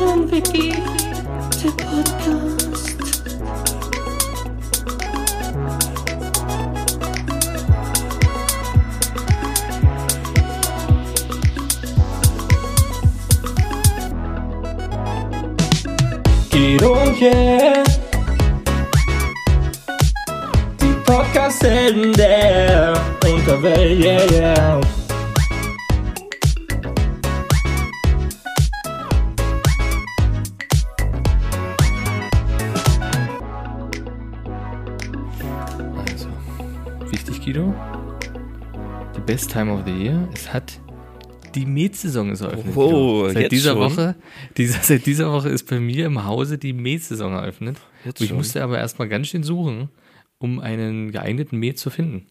Wiki, der Podcast. Guido und yeah. Die Podcast-Helden der Unterwelt, yeah, yeah. Best time of the year. Es hat die Mähsaison ist eröffnet. Oh, Guido. seit dieser schon? Woche, dieser, seit dieser Woche ist bei mir im Hause die Mähsaison eröffnet. Jetzt ich schon? musste aber erstmal ganz schön suchen, um einen geeigneten Mäh zu finden.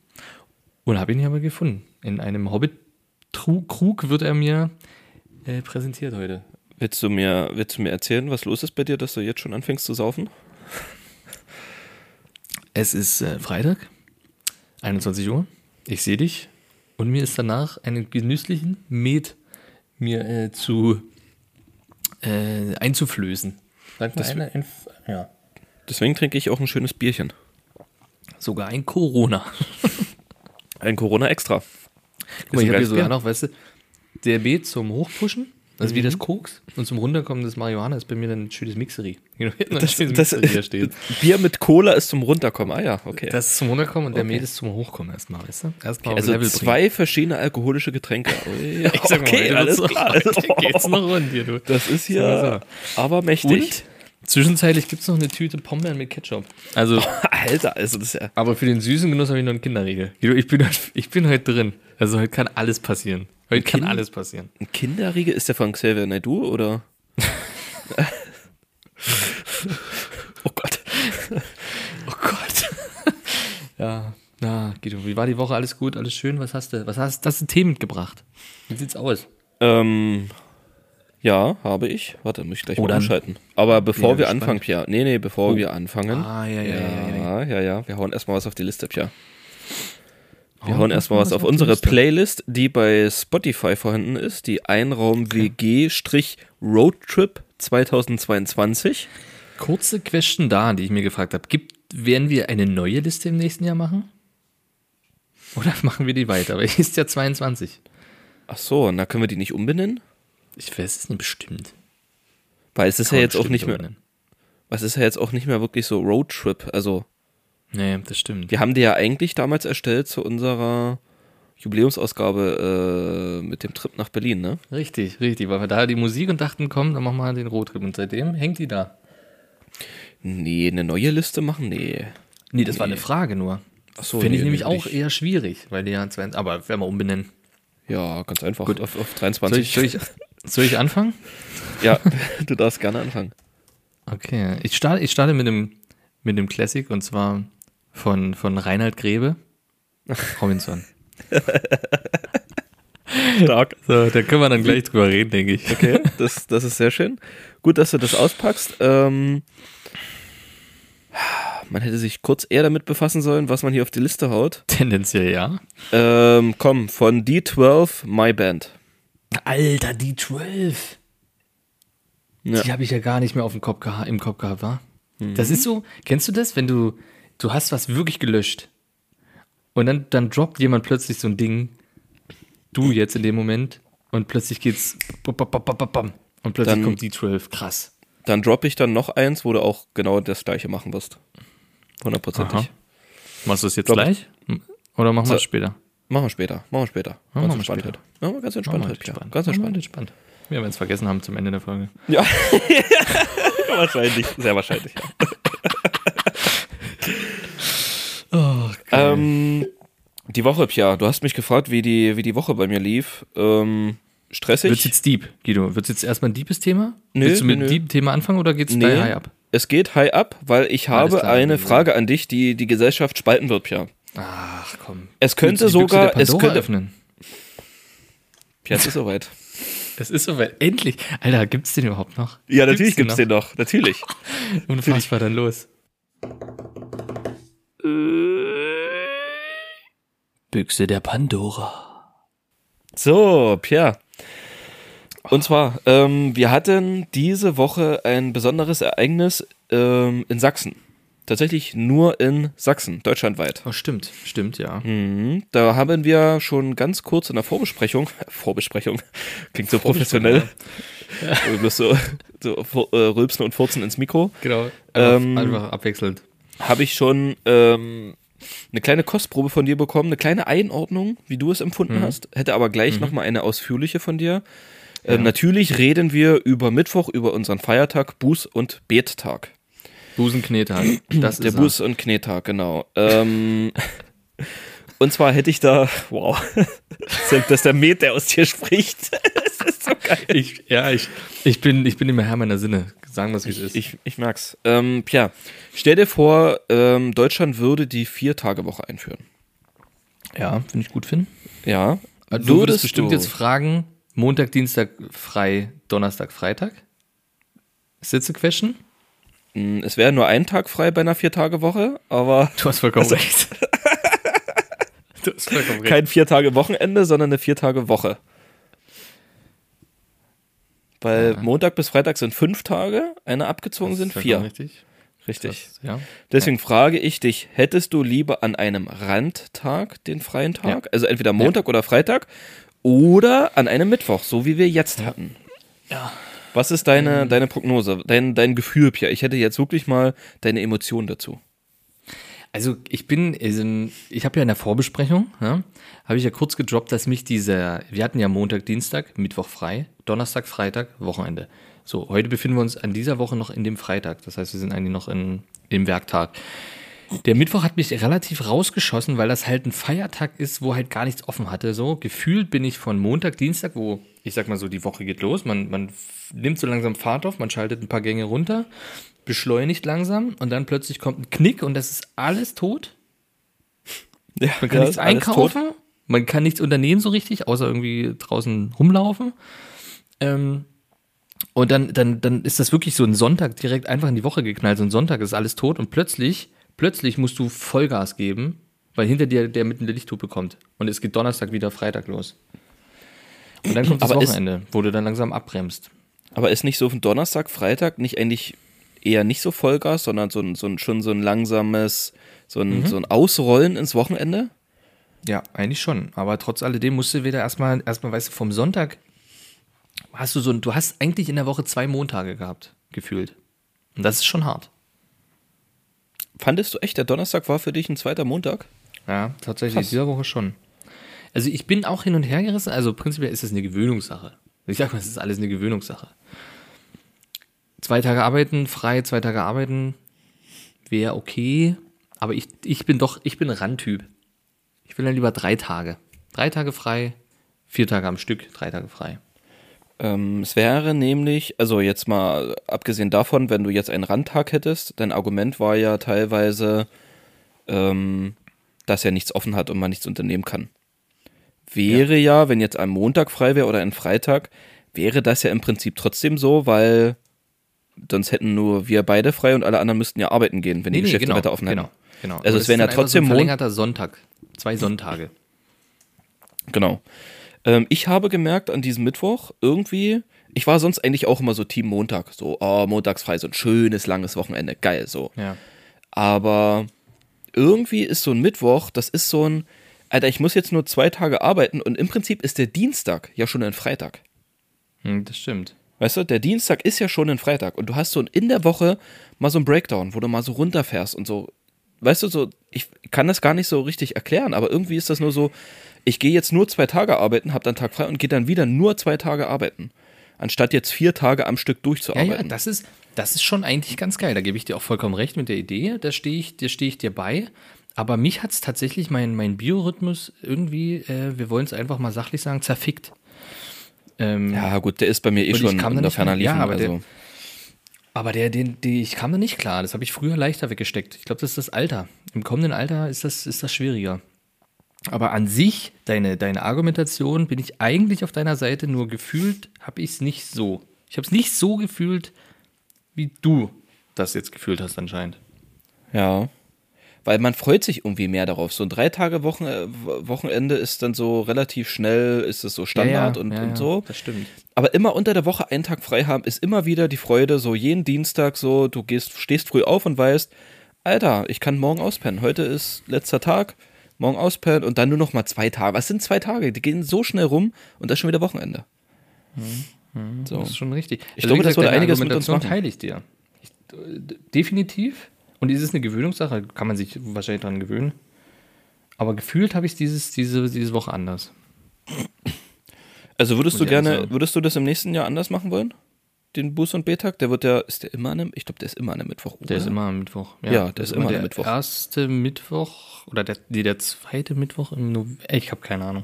Und habe ihn aber gefunden. In einem Hobbit-Krug wird er mir äh, präsentiert heute. Willst du, mir, willst du mir erzählen, was los ist bei dir, dass du jetzt schon anfängst zu saufen? Es ist äh, Freitag, 21 Uhr. Ich sehe dich. Und mir ist danach einen genüsslichen Met mir äh, zu äh, einzuflößen. Sagt man Das- eine, ein, ja. Deswegen trinke ich auch ein schönes Bierchen. Sogar ein Corona. Ein Corona extra. Guck mal, ich habe hier sogar noch, weißt du, der Met zum Hochpushen, also wie das Koks, und zum Runterkommen des Marihuana ist bei mir dann ein schönes Mixery. Das, schönes das, Mixery. Bier mit Cola ist zum Runterkommen. Ah ja, okay. Das ist zum Runterkommen und der Okay. Met ist zum Hochkommen erstmal, weißt du? Erstmal auf also Level bringen. zwei verschiedene alkoholische Getränke. Ich sag mal, okay, heute alles klar. heute geht's noch rund hier, du. Das ist hier aber mächtig. Und zwischenzeitlich gibt es noch eine Tüte Pombeeren mit Ketchup. Also, Alter, also das ist ja. aber für den süßen Genuss habe ich noch einen Kinderriegel. Ich bin, ich bin heute drin. Also heute kann alles passieren. Heute kann Kind- alles passieren. Ein Kinderriegel ist der von Xavier Naidoo oder? oh Gott. Oh Gott. ja, na, Guido, wie war die Woche? Alles gut, alles schön? Was hast du? Was hast, hast du Themen mitgebracht? Wie sieht's aus? Ähm, ja, habe ich. Warte, muss ich gleich Oh, mal umschalten. Aber bevor bin wir gespannt. anfangen, Pia. Nee, nee, bevor wir anfangen. Ah, ja, ja, ja, ja, ja, ja, ja. Wir hauen erstmal was auf die Liste, Pia. Wir Hauen hauen erstmal was auf unsere. Playlist, die bei Spotify vorhanden ist. Die Einraum WG-Roadtrip 2022. Kurze Question da, die ich mir gefragt habe. Gibt, werden wir eine neue Liste im nächsten Jahr machen? Oder machen wir die weiter? Weil hier ist ja 22. Ach so, und da können wir die nicht umbenennen? Ich weiß es nicht bestimmt. Weil es ist Kann ja jetzt auch nicht mehr, umbenennen. was ist ja jetzt auch nicht mehr wirklich so Roadtrip. Also, Nee, das stimmt. wir haben die ja eigentlich damals erstellt zu unserer Jubiläumsausgabe äh, mit dem Trip nach Berlin, ne? Richtig, richtig. Weil wir da die Musik und dachten, komm, dann machen wir den Roadtrip. Und seitdem hängt die da. Nee, eine neue Liste machen? Nee. Nee, das war Nee. eine Frage nur. Ach so, Finde ich nee, nämlich nee, auch eher schwierig, weil die ja 20, aber werden wir umbenennen. Ja, ganz einfach. Gut. Auf, auf Soll 23. ich, soll, ich, soll ich anfangen? Ja, du darfst gerne anfangen. Okay, ich starte, ich starte mit dem, mit dem Classic und zwar von, von Reinhard Grebe. Robinson. Stark. So, da können wir dann gleich drüber reden, denke ich. Okay, das, das ist sehr schön. Gut, dass du das auspackst. Ähm, man hätte sich kurz eher damit befassen sollen, was man hier auf die Liste haut. Tendenziell ja. Ähm, komm, von D12, My Band. Alter, die 12. Ja. Die habe ich ja gar nicht mehr auf dem Kopf im Kopf gehabt, wa? Das ist so, kennst du das, wenn du, du hast was wirklich gelöscht und dann, dann droppt jemand plötzlich so ein Ding, du jetzt in dem Moment und plötzlich geht's bam, bam, bam, bam, bam, und plötzlich Dann- kommt die 12, krass. Dann droppe ich dann noch eins, wo du auch genau das gleiche machen wirst. Hundertprozentig. Machst du es jetzt ich. gleich? Oder machen wir So. es später? Machen wir später. Machen wir später. Ja, ganz machen wir entspannt später. Machen wir ganz entspannt heute. Ja, entspannt. ganz entspannt. entspannt. Ja, wenn wir es vergessen haben zum Ende der Folge. Ja. wahrscheinlich. Sehr wahrscheinlich, ja. Oh, Ähm, die Woche, Pia, du hast mich gefragt, wie die, wie die Woche bei mir lief. Ähm, stressig? Wird's jetzt deep, Guido? Wird's jetzt erstmal ein deepes Thema? Nö, Willst du mit nö, nö. deep Thema anfangen oder geht's Nee. high up? Es geht high up, weil ich habe klar, eine nee. Frage an dich, die die Gesellschaft spalten wird, Pia. Ach komm. Es könnte sogar, der es könnte, öffnen. Pia, es ist soweit. Es ist soweit. Endlich. Alter, gibt's den überhaupt noch? Ja, natürlich Gibt's gibt's den noch, natürlich. noch? Unfassbar, dann los. Büchse der Pandora. So, Pia. Und zwar, ähm, wir hatten diese Woche ein besonderes Ereignis ähm, in Sachsen. Tatsächlich nur in Sachsen, deutschlandweit. Oh, stimmt, stimmt, ja. Mhm. Da haben wir schon ganz kurz in der Vorbesprechung, Vorbesprechung, klingt so professionell, du bist so, so äh, rülpsen und furzen ins Mikro, Genau. Ähm, einfach abwechselnd. Habe ich schon ähm, eine kleine Kostprobe von dir bekommen, eine kleine Einordnung, wie du es empfunden hast, hätte aber gleich noch nochmal eine ausführliche von dir. Ähm, natürlich reden wir über Mittwoch, über unseren Feiertag, Buß- und Bettag. Busenkneter. Das Der ist er. Buß- und Knettag, genau. Ähm, und zwar hätte ich da, wow, das ist der Met, der aus dir spricht. Das ist so geil. Ich, ja, ich, ich, bin, ich bin mehr Herr meiner Sinne. Sagen wir es, wie es ist. Ich, ich merk's. Ähm, Pia, stell dir vor, ähm, Deutschland würde die Vier-Tage-Woche einführen. ja, finde ich gut, Finn. Ja. Du würdest Würdest bestimmt du- jetzt fragen, Montag, Dienstag frei, Donnerstag, Freitag? Sitze question? Mm, Es wäre nur ein Tag frei bei einer Vier-Tage-Woche, aber Du hast vollkommen Also- recht. du hast vollkommen recht. kein Vier-Tage-Wochenende, sondern eine Vier-Tage-Woche. Weil Ja. Montag bis Freitag sind fünf Tage, eine abgezogen sind Vollkommen vier. Richtig. Richtig. Das, ja. Deswegen frage ich dich, hättest du lieber an einem Randtag den freien Tag? Also entweder Montag oder Freitag oder an einem Mittwoch, so wie wir jetzt hatten. Ja. Was ist deine, deine Prognose, dein, dein Gefühl, Pia? Ich hätte jetzt wirklich mal deine Emotionen dazu. Also ich bin, ich habe ja in der Vorbesprechung, ja, habe ich ja kurz gedroppt, dass mich dieser, wir hatten ja Montag, Dienstag, Mittwoch frei, Donnerstag, Freitag, Wochenende. So, heute befinden wir uns an dieser Woche noch in dem Freitag. Das heißt, wir sind eigentlich noch in, im Werktag. Der Mittwoch hat mich relativ rausgeschossen, weil das halt ein Feiertag ist, wo halt gar nichts offen hatte. So gefühlt bin ich von Montag, Dienstag, wo ich sag mal so, die Woche geht los. Man, man nimmt so langsam Fahrt auf, man schaltet ein paar Gänge runter, beschleunigt langsam und dann plötzlich kommt ein Knick und das ist alles tot. Ja, Man kann nichts einkaufen, man kann nichts unternehmen so richtig, außer irgendwie draußen rumlaufen. Ähm, und dann, dann, dann ist das wirklich so ein Sonntag direkt einfach in die Woche geknallt. So ein Sonntag ist alles tot und plötzlich, plötzlich musst du Vollgas geben, weil hinter dir der mitten der Lichthupe kommt. Und es geht Donnerstag wieder Freitag los. Und dann kommt das Aber ist- Wochenende, wo du dann langsam abbremst. Aber ist nicht so ein Donnerstag, Freitag nicht eigentlich eher nicht so Vollgas, sondern so ein, so ein, schon so ein langsames, so ein, so ein Ausrollen ins Wochenende? Ja, eigentlich schon. Aber trotz alledem musst du wieder erstmal, erstmal, weißt du, vom Sonntag hast du so ein, du hast eigentlich in der Woche zwei Montage gehabt, gefühlt. Und das ist schon hart. Fandest du echt, der Donnerstag war für dich ein zweiter Montag? Ja, tatsächlich, Krass. dieser Woche schon. Also ich bin auch hin und her gerissen, also prinzipiell ist es eine Gewöhnungssache. Ich sag mal, es ist alles eine Gewöhnungssache. Zwei Tage arbeiten, frei, zwei Tage arbeiten, wäre okay, aber ich, ich bin doch, ich bin Randtyp. Ich will dann lieber drei Tage. Drei Tage frei, vier Tage am Stück, drei Tage frei. Ähm, es wäre nämlich, also jetzt mal abgesehen davon, wenn du jetzt einen Randtag hättest, dein Argument war ja teilweise, ähm, dass er nichts offen hat und man nichts unternehmen kann. Wäre ja. wenn jetzt ein Montag frei wäre oder ein Freitag, wäre das ja im Prinzip trotzdem so, weil sonst hätten nur wir beide frei und alle anderen müssten ja arbeiten gehen, wenn die Geschäfte weiter offen hätten. genau, genau. Also es wären ja trotzdem so ein verlängerter Sonntag. Zwei Sonntage. Genau. Ähm, ich habe gemerkt an diesem Mittwoch irgendwie, ich war sonst eigentlich auch immer so Team Montag, so, oh, montags frei, so ein schönes, langes Wochenende, geil, so. Ja. Aber irgendwie ist so ein Mittwoch, das ist so ein, Alter, ich muss jetzt nur zwei Tage arbeiten und im Prinzip ist der Dienstag ja schon ein Freitag. Hm, das stimmt. Weißt du, der Dienstag ist ja schon ein Freitag und du hast so in der Woche mal so ein Breakdown, wo du mal so runterfährst und so. Weißt du, so, ich kann das gar nicht so richtig erklären, aber irgendwie ist das nur so, ich gehe jetzt nur zwei Tage arbeiten, hab dann Tag frei und gehe dann wieder nur zwei Tage arbeiten. Anstatt jetzt vier Tage am Stück Ja, durchzuarbeiten. ja, das ist, das ist schon eigentlich ganz geil. Da gebe ich dir auch vollkommen recht mit der Idee. Da stehe ich, da stehe ich dir bei. Aber mich hat es tatsächlich mein, mein Biorhythmus irgendwie, äh, wir wollen es einfach mal sachlich sagen, zerfickt. Ähm, ja, gut, der ist bei mir eh schon unter ferner mehr- ja, Liefen. aber der- also. Aber der, den, die, ich kam da nicht klar. Das habe ich früher leichter weggesteckt. Ich glaube, das ist das Alter. Im kommenden Alter ist das, ist das schwieriger. Aber an sich, deine, deine Argumentation, bin ich eigentlich auf deiner Seite, nur gefühlt habe ich es nicht so. Ich habe es nicht so gefühlt, wie du das jetzt gefühlt hast anscheinend. Ja. Weil man freut sich irgendwie mehr darauf. So ein drei Tage Wochen, äh, Wochenende ist dann so relativ schnell, ist es so Standard und, und so. Das stimmt. Aber immer unter der Woche einen Tag frei haben, ist immer wieder die Freude, so jeden Dienstag so, du gehst, stehst früh auf und weißt, Alter, ich kann morgen auspennen. Heute ist letzter Tag, morgen auspennen und dann nur noch mal zwei Tage. Was sind zwei Tage? Die gehen so schnell rum und das ist schon wieder Wochenende. So. Das ist schon richtig. Ich glaube, das würde einiges mit uns machen. teile ich dir. Ich, definitiv. Und ist es eine Gewöhnungssache? Kann man sich wahrscheinlich dran gewöhnen. Aber gefühlt habe ich es dieses, diese, diese Woche anders. Also würdest Muss du gerne, würdest du das im nächsten Jahr anders machen wollen? Den Buß- und B-Tag? Der wird ja, ist der immer an einem, ich glaube, der ist immer an einem Mittwoch. Der ist oder? immer am Mittwoch. Ja, der ist immer am der Mittwoch. erste Mittwoch oder der, nee, der zweite Mittwoch im November. Ich habe keine Ahnung.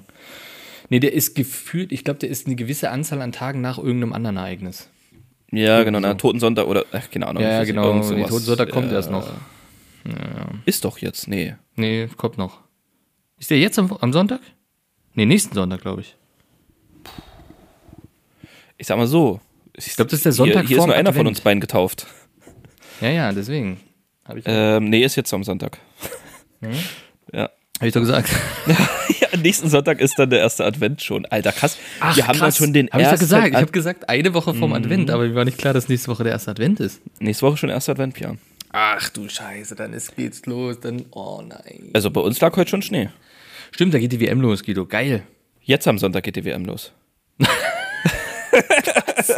Nee, der ist gefühlt, ich glaube, der ist eine gewisse Anzahl an Tagen nach irgendeinem anderen Ereignis. Ja, genau, na, so. Totensonntag oder, ach, keine Ahnung. Ja, genau. irgend sowas. Totensonntag kommt Ja, erst noch. Ist doch jetzt, nee. Nee, kommt noch. Ist der jetzt am, am Sonntag? Nee, nächsten Sonntag, glaube ich. Ich sag mal so. Ich glaube, das ist der Sonntag Hier, hier ist nur einer von Advent. uns beiden getauft. Ja, ja, deswegen. Ich, Ähm, nee, ist jetzt am Sonntag. Ja. Hab ich doch gesagt. ja. Nächsten Sonntag ist dann der erste Advent schon. Alter, krass. wir haben dann schon den Hab ich doch ersten gesagt. Ich Ad- habe gesagt, eine Woche vorm Mhm. Advent, aber mir war nicht klar, dass nächste Woche der erste Advent ist. Nächste Woche schon erster Advent, ja. Ach du Scheiße, dann ist, geht's los. Dann, oh nein. Also bei uns lag heute schon Schnee. Stimmt, da geht die WM los, Guido. Geil. Jetzt am Sonntag geht die WM los.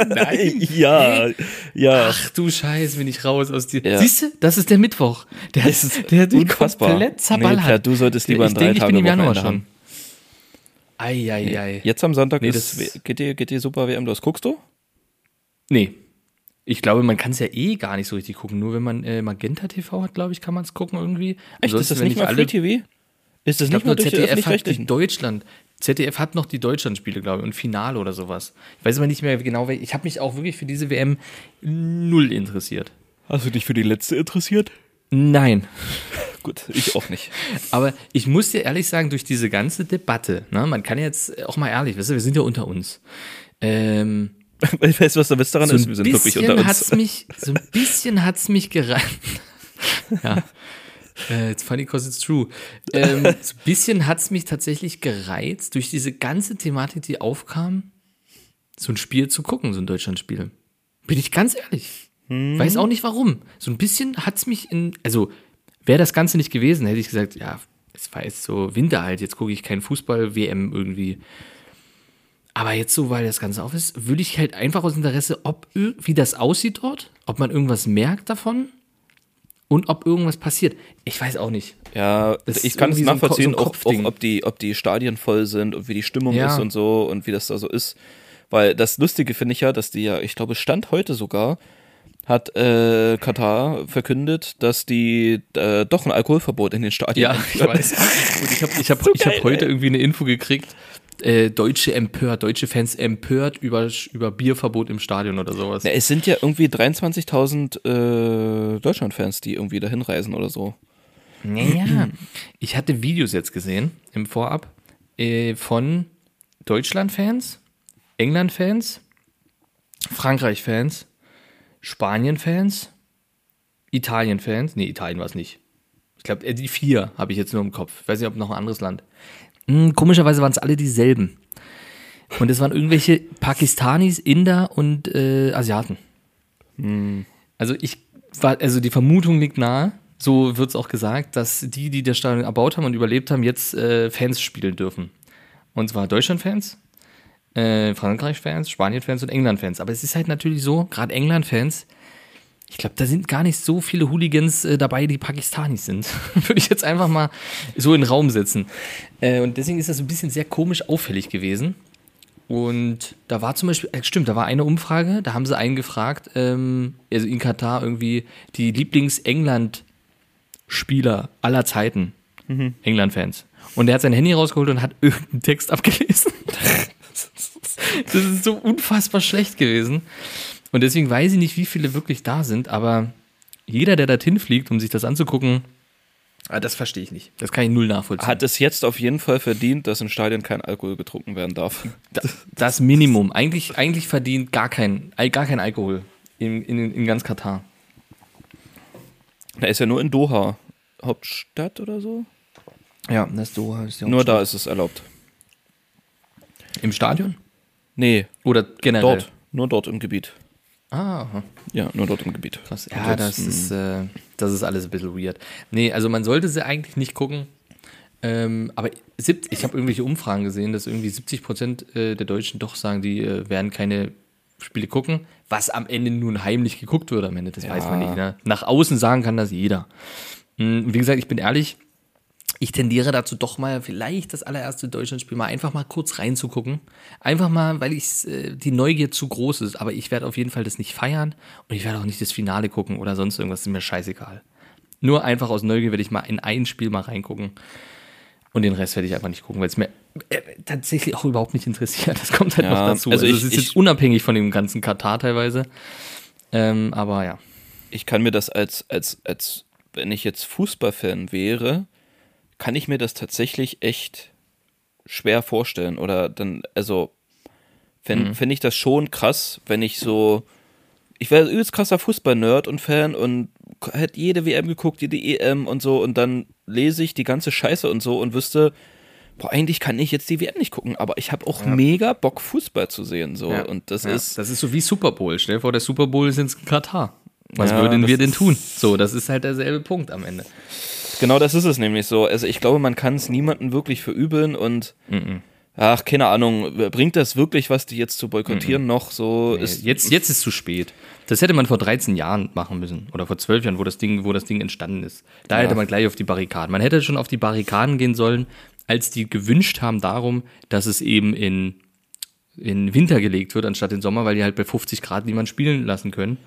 Nein. Ja, ja. Ach du Scheiße, bin ich raus aus dir. Ja. Siehst du, das ist der Mittwoch. Der, Das ist der hat unfassbar. komplett Nee, zerballert. Pierre, du solltest lieber ich ein denke, ich bin im Januar Drei-Tage-Wochenende schon. Eieiei. Jetzt am Sonntag Nee, ist, das- die, geht die Super WM los. Guckst du? Nee. Ich glaube, man kann es ja eh gar nicht so richtig gucken. Nur wenn man äh, Magenta TV hat, glaube ich, kann man es gucken irgendwie. Echt? Ansonsten, ist das nicht mal Free TV? Ist das Ich nicht nur durch die ZDF hat die öffentlich-rechtlichen? Deutschland. ZDF hat noch die Deutschlandspiele, glaube ich, und Finale oder sowas. Ich weiß aber nicht mehr genau, ich habe mich auch wirklich für diese WM null interessiert. Hast du dich für die letzte interessiert? Nein. Gut, ich auch nicht. Aber ich muss dir ehrlich sagen, durch diese ganze Debatte, ne, man kann jetzt auch mal ehrlich, weißt du, wir sind ja unter uns. Ähm, Weißt du, was der Witz daran so ist? Wir sind wirklich unter uns. hat's mich, so ein bisschen hat's mich gereizt. ja. Äh, it's funny because it's true. Ähm, so ein bisschen hat's mich tatsächlich gereizt, durch diese ganze Thematik, die aufkam, so ein Spiel zu gucken, so ein Deutschlandspiel. Bin ich ganz ehrlich. Hm. Weiß auch nicht warum. So ein bisschen hat's mich in, also wäre das Ganze nicht gewesen, hätte ich gesagt, ja, es war jetzt so Winter halt, jetzt gucke ich kein Fußball-WM irgendwie. Aber jetzt so, weil das Ganze auf ist, würde ich halt einfach aus Interesse, ob wie das aussieht dort, ob man irgendwas merkt davon und ob irgendwas passiert. Ich weiß auch nicht. Ja, Das ich ist kann es nachvollziehen, so auch, ob, die, ob die Stadien voll sind und wie die Stimmung Ja. ist und so und wie das da so ist. Weil das Lustige finde ich ja, dass die ja, ich glaube, Stand heute sogar, hat äh, Katar verkündet, dass die äh, doch ein Alkoholverbot in den Stadien einführen. Und ich habe ich hab, So ich hab heute ey. irgendwie eine Info gekriegt, äh, Deutsche empört, deutsche Fans empört über, über Bierverbot im Stadion oder sowas. Ja, es sind ja irgendwie 23.000 äh, Deutschland-Fans, die irgendwie dahin reisen oder so. Naja, ich hatte Videos jetzt gesehen im Vorab äh, von Deutschland-Fans, England-Fans, Frankreich-Fans, Spanien-Fans, Italien-Fans. Nee, Italien war es nicht. Ich glaube, äh, die vier habe ich jetzt nur im Kopf. Ich weiß nicht, ob noch ein anderes Land. Hm, komischerweise waren es alle dieselben. Und es waren irgendwelche Pakistanis, Inder und äh, Asiaten. Also ich war, also die Vermutung liegt nahe, so wird es auch gesagt, dass die, die das Stadion erbaut haben und überlebt haben, jetzt äh, Fans spielen dürfen. Und zwar Deutschland-Fans, äh, Frankreich-Fans, Spanien-Fans und England-Fans. Aber es ist halt natürlich so, gerade England-Fans, ich glaube, da sind gar nicht so viele Hooligans äh, dabei, die Pakistanis sind. Würde ich jetzt einfach mal so in den Raum setzen. Äh, und deswegen ist das ein bisschen sehr komisch auffällig gewesen. Und da war zum Beispiel, äh, stimmt, da war eine Umfrage, da haben sie einen gefragt, ähm, also in Katar irgendwie, die Lieblings-England-Spieler aller Zeiten. England-Fans. Und er hat sein Handy rausgeholt und hat irgendeinen Text abgelesen. das ist so unfassbar schlecht gewesen. Und deswegen weiß ich nicht, wie viele wirklich da sind, aber jeder, der dorthin fliegt, um sich das anzugucken, ah, das verstehe ich nicht. Das kann ich null nachvollziehen. Hat es jetzt auf jeden Fall verdient, dass in Stadien kein Alkohol getrunken werden darf. Da- das Minimum. Eigentlich, eigentlich verdient gar kein, gar kein Alkohol in, in, in ganz Katar. Da ist ja nur in Doha Hauptstadt oder so? Ja, das Doha ist ja Nur da ist es erlaubt. Im Stadion? Nee, Oder generell? dort. Nur dort im Gebiet. Ah. Ja, nur dort im Gebiet. krass. Ja, das ist, äh, das ist alles ein bisschen weird. Nee, also man sollte sie eigentlich nicht gucken. Ähm, aber ich habe irgendwelche Umfragen gesehen, dass irgendwie 70 Prozent äh, der Deutschen doch sagen, die äh, werden keine Spiele gucken, was am Ende nun heimlich geguckt wird am Ende, das weiß man nicht. Ne? Nach außen sagen kann das jeder. Hm, Wie gesagt, ich bin ehrlich, ich tendiere dazu doch mal vielleicht das allererste Deutschlandspiel mal einfach mal kurz reinzugucken. Einfach mal, weil ich äh, die Neugier zu groß ist. Aber ich werde auf jeden Fall das nicht feiern und ich werde auch nicht das Finale gucken oder sonst irgendwas. ist mir scheißegal. Nur einfach aus Neugier werde ich mal in ein Spiel mal reingucken. Und den Rest werde ich einfach nicht gucken, weil es mir äh, tatsächlich auch überhaupt nicht interessiert. Das kommt halt Ja, noch dazu. also Also, ich- es ist jetzt unabhängig von dem ganzen Katar teilweise. Ähm, aber ja. ich kann mir das als, als, als, wenn ich jetzt Fußballfan wäre, kann ich mir das tatsächlich echt schwer vorstellen. Oder dann, also, wenn, finde ich das schon krass, wenn ich so, ich wäre übelst krasser Fußball-Nerd und Fan und hätte jede WM geguckt, jede EM und so und dann lese ich die ganze Scheiße und so und wüsste, boah, eigentlich kann ich jetzt die WM nicht gucken, aber ich habe auch mega Bock, Fußball zu sehen, so. Ja. Und das ja. ist, Das ist so wie Super Bowl. Stell dir vor, der Super Bowl ist in Katar. Was Ja, würden wir denn tun? So, das ist halt derselbe Punkt am Ende. Genau das ist es nämlich so. Also ich glaube, man kann es niemandem wirklich verübeln und ach, keine Ahnung, bringt das wirklich was, die jetzt zu boykottieren noch so? ist, jetzt, jetzt ist zu spät. Das hätte man vor 13 Jahren machen müssen. Oder vor 12 Jahren, wo das Ding, wo das Ding entstanden ist. Da Ja. hätte man gleich auf die Barrikaden. Man hätte schon auf die Barrikaden gehen sollen, als die gewünscht haben darum, dass es eben in, in Winter gelegt wird, anstatt in Sommer, weil die halt bei 50 Grad niemand spielen lassen können.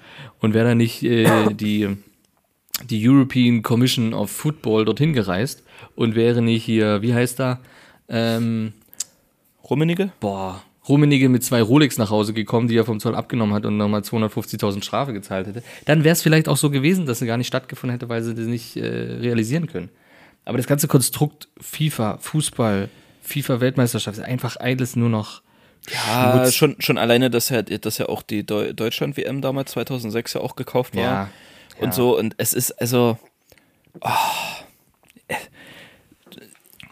Und wäre da nicht äh, die, die European Commission of Football dorthin gereist und wäre nicht hier, wie heißt da, ähm, Rummenige? boah, Rummenigge mit zwei Rolex nach Hause gekommen, die er vom Zoll abgenommen hat und nochmal 250.000 Strafe gezahlt hätte, dann wäre es vielleicht auch so gewesen, dass sie gar nicht stattgefunden hätte, weil sie das nicht äh, realisieren können. Aber das ganze Konstrukt FIFA, Fußball, FIFA-Weltmeisterschaft ist einfach alles nur noch Ja, Schmutz. schon, schon alleine, dass ja, dass ja auch die Deu Deutschland-WM damals 2006 ja auch gekauft war. Ja, Und ja. so, und es ist also. Oh,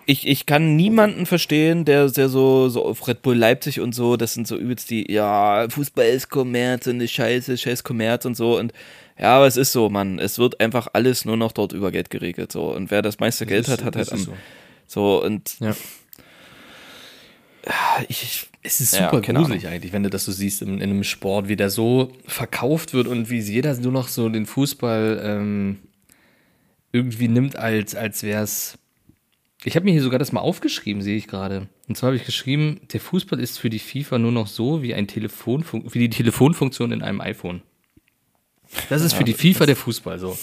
ich, ich kann niemanden verstehen, der, der so, so auf Red Bull Leipzig und so, das sind so übelst die, ja, Fußball ist Kommerz und ist scheiße, scheiß Kommerz und so. Und ja, aber es ist so, Mann. Es wird einfach alles nur noch dort über Geld geregelt. So. Und wer das meiste Geld ist- hat, hat das halt am. so. So, und Ja. Ich, Es ist Ja, super keine gruselig eigentlich, wenn du das so siehst in, in einem Sport, wie der so verkauft wird und wie jeder nur noch so den Fußball ähm, irgendwie nimmt, als, als wäre es. Ich habe mir hier sogar das mal aufgeschrieben, sehe ich gerade. Und zwar habe ich geschrieben, der Fußball ist für die FIFA nur noch so wie, ein Telefonfunk wie die Telefonfunktion in einem iPhone. Das ist für die FIFA der Fußball so.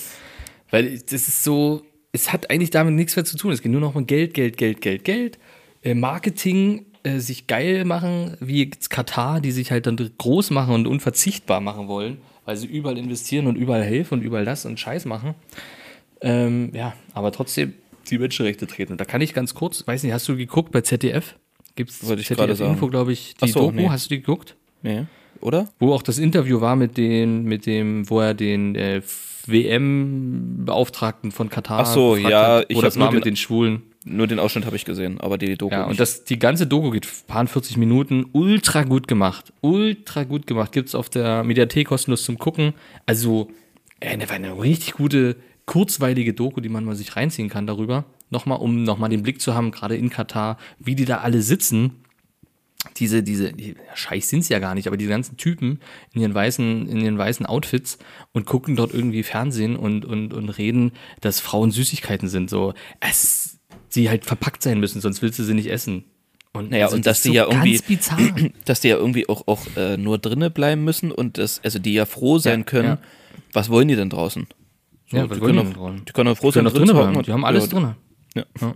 Weil das ist so, es hat eigentlich damit nichts mehr zu tun. Es geht nur noch um Geld, Geld, Geld, Geld, Geld. Äh, Marketing, äh, sich geil machen, wie jetzt Katar, die sich halt dann groß machen und unverzichtbar machen wollen, weil sie überall investieren und überall helfen und überall das und Scheiß machen. Ähm, ja, aber trotzdem die Menschenrechte treten. Und da kann ich ganz kurz, weiß nicht, hast du geguckt bei ZDF? Gibt's Wollte ich gerade ZDF Info, sagen. glaube ich, die so, Doku, nee. hast du die geguckt? nee, oder? Wo auch das Interview war mit den, mit dem, wo er den äh, WM-Beauftragten von Katar Ach so, ja, hat, ich wo hab das nur den- mit den Schwulen. Nur den Ausschnitt habe ich gesehen, aber die Doku Ja, nicht. und das, die ganze Doku geht paar 40 Minuten, ultra gut gemacht. Ultra gut gemacht. Gibt's auf der Mediathek kostenlos zum Gucken. Also, äh, eine, eine richtig gute, kurzweilige Doku, die man mal sich reinziehen kann darüber. Nochmal, um nochmal den Blick zu haben, gerade in Katar, wie die da alle sitzen. Diese, diese, die, scheiß sind's ja gar nicht, aber diese ganzen Typen in ihren weißen, in ihren weißen Outfits und gucken dort irgendwie Fernsehen und, und, und reden, dass Frauen Süßigkeiten sind. So, es, die halt verpackt sein müssen, sonst willst du sie nicht essen. Und, Naja, also und das dass die ja irgendwie, dass die ja irgendwie auch, auch äh, nur drinnen bleiben müssen und das, also die ja froh sein Ja, können. ja. Was wollen die denn draußen? So, Ja, die, können die auch, draußen? die können auch froh Die können sein, doch drinnen hocken bleiben. und- Die haben alles ja, drin. Ja.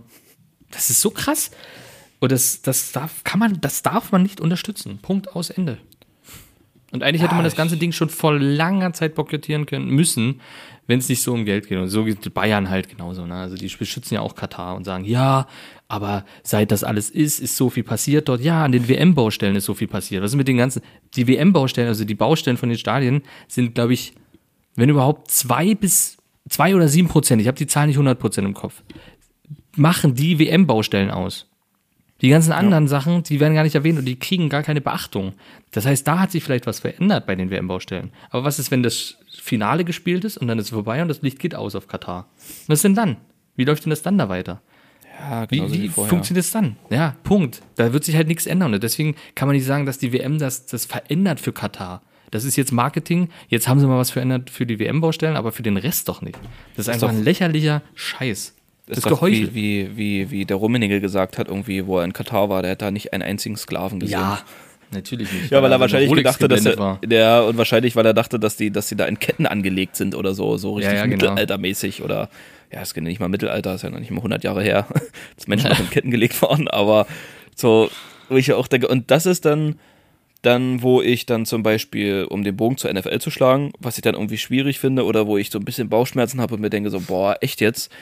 Das ist so krass. Und das, das darf, kann man, das darf man nicht unterstützen. Punkt aus Ende. Und eigentlich hätte man das ganze Ding schon vor langer Zeit boykottieren können müssen, wenn es nicht so um Geld geht. Und so geht Bayern halt genauso. Ne? Also die beschützen ja auch Katar und sagen, ja, aber seit das alles ist, ist so viel passiert dort. Ja, an den WM-Baustellen ist so viel passiert. Was ist mit den ganzen, die WM-Baustellen, also die Baustellen von den Stadien sind, glaube ich, wenn überhaupt zwei bis zwei oder sieben Prozent, ich habe die Zahl nicht 100 Prozent im Kopf, machen die WM-Baustellen aus. Die ganzen anderen Sachen, die werden gar nicht erwähnt und die kriegen gar keine Beachtung. Das heißt, da hat sich vielleicht was verändert bei den WM-Baustellen. Aber was ist, wenn das Finale gespielt ist und dann ist es vorbei und das Licht geht aus auf Katar? Was ist denn dann? Wie läuft denn das dann da weiter? Ja, Wie, genauso wie vorher. funktioniert es dann? Ja, Punkt. Da wird sich halt nichts ändern. Und deswegen kann man nicht sagen, dass die WM das, das verändert für Katar. Das ist jetzt Marketing. Jetzt haben sie mal was verändert für die WM-Baustellen, aber für den Rest doch nicht. Das ist, einfach doch- ein lächerlicher Scheiß. Das ist ist doch Geheuchel. wie, wie, wie, wie der Rummenigge gesagt hat, irgendwie, wo er in Katar war, der hat da nicht einen einzigen Sklaven gesehen. Ja, natürlich nicht. Ja, weil er so wahrscheinlich gedacht hat, dass er, der, und wahrscheinlich, weil er dachte, dass die, dass sie da in Ketten angelegt sind oder so, so richtig ja, genau. mittelaltermäßig oder, ja, es ist nicht mal Mittelalter, ist ja noch nicht mal 100 Jahre her, dass Menschen noch in Ketten gelegt waren, aber so, wo ich ja auch denke, und das ist dann, dann, wo ich dann zum Beispiel, um den Bogen zur NFL zu schlagen, was ich dann irgendwie schwierig finde oder wo ich so ein bisschen Bauchschmerzen habe und mir denke so, boah, echt jetzt,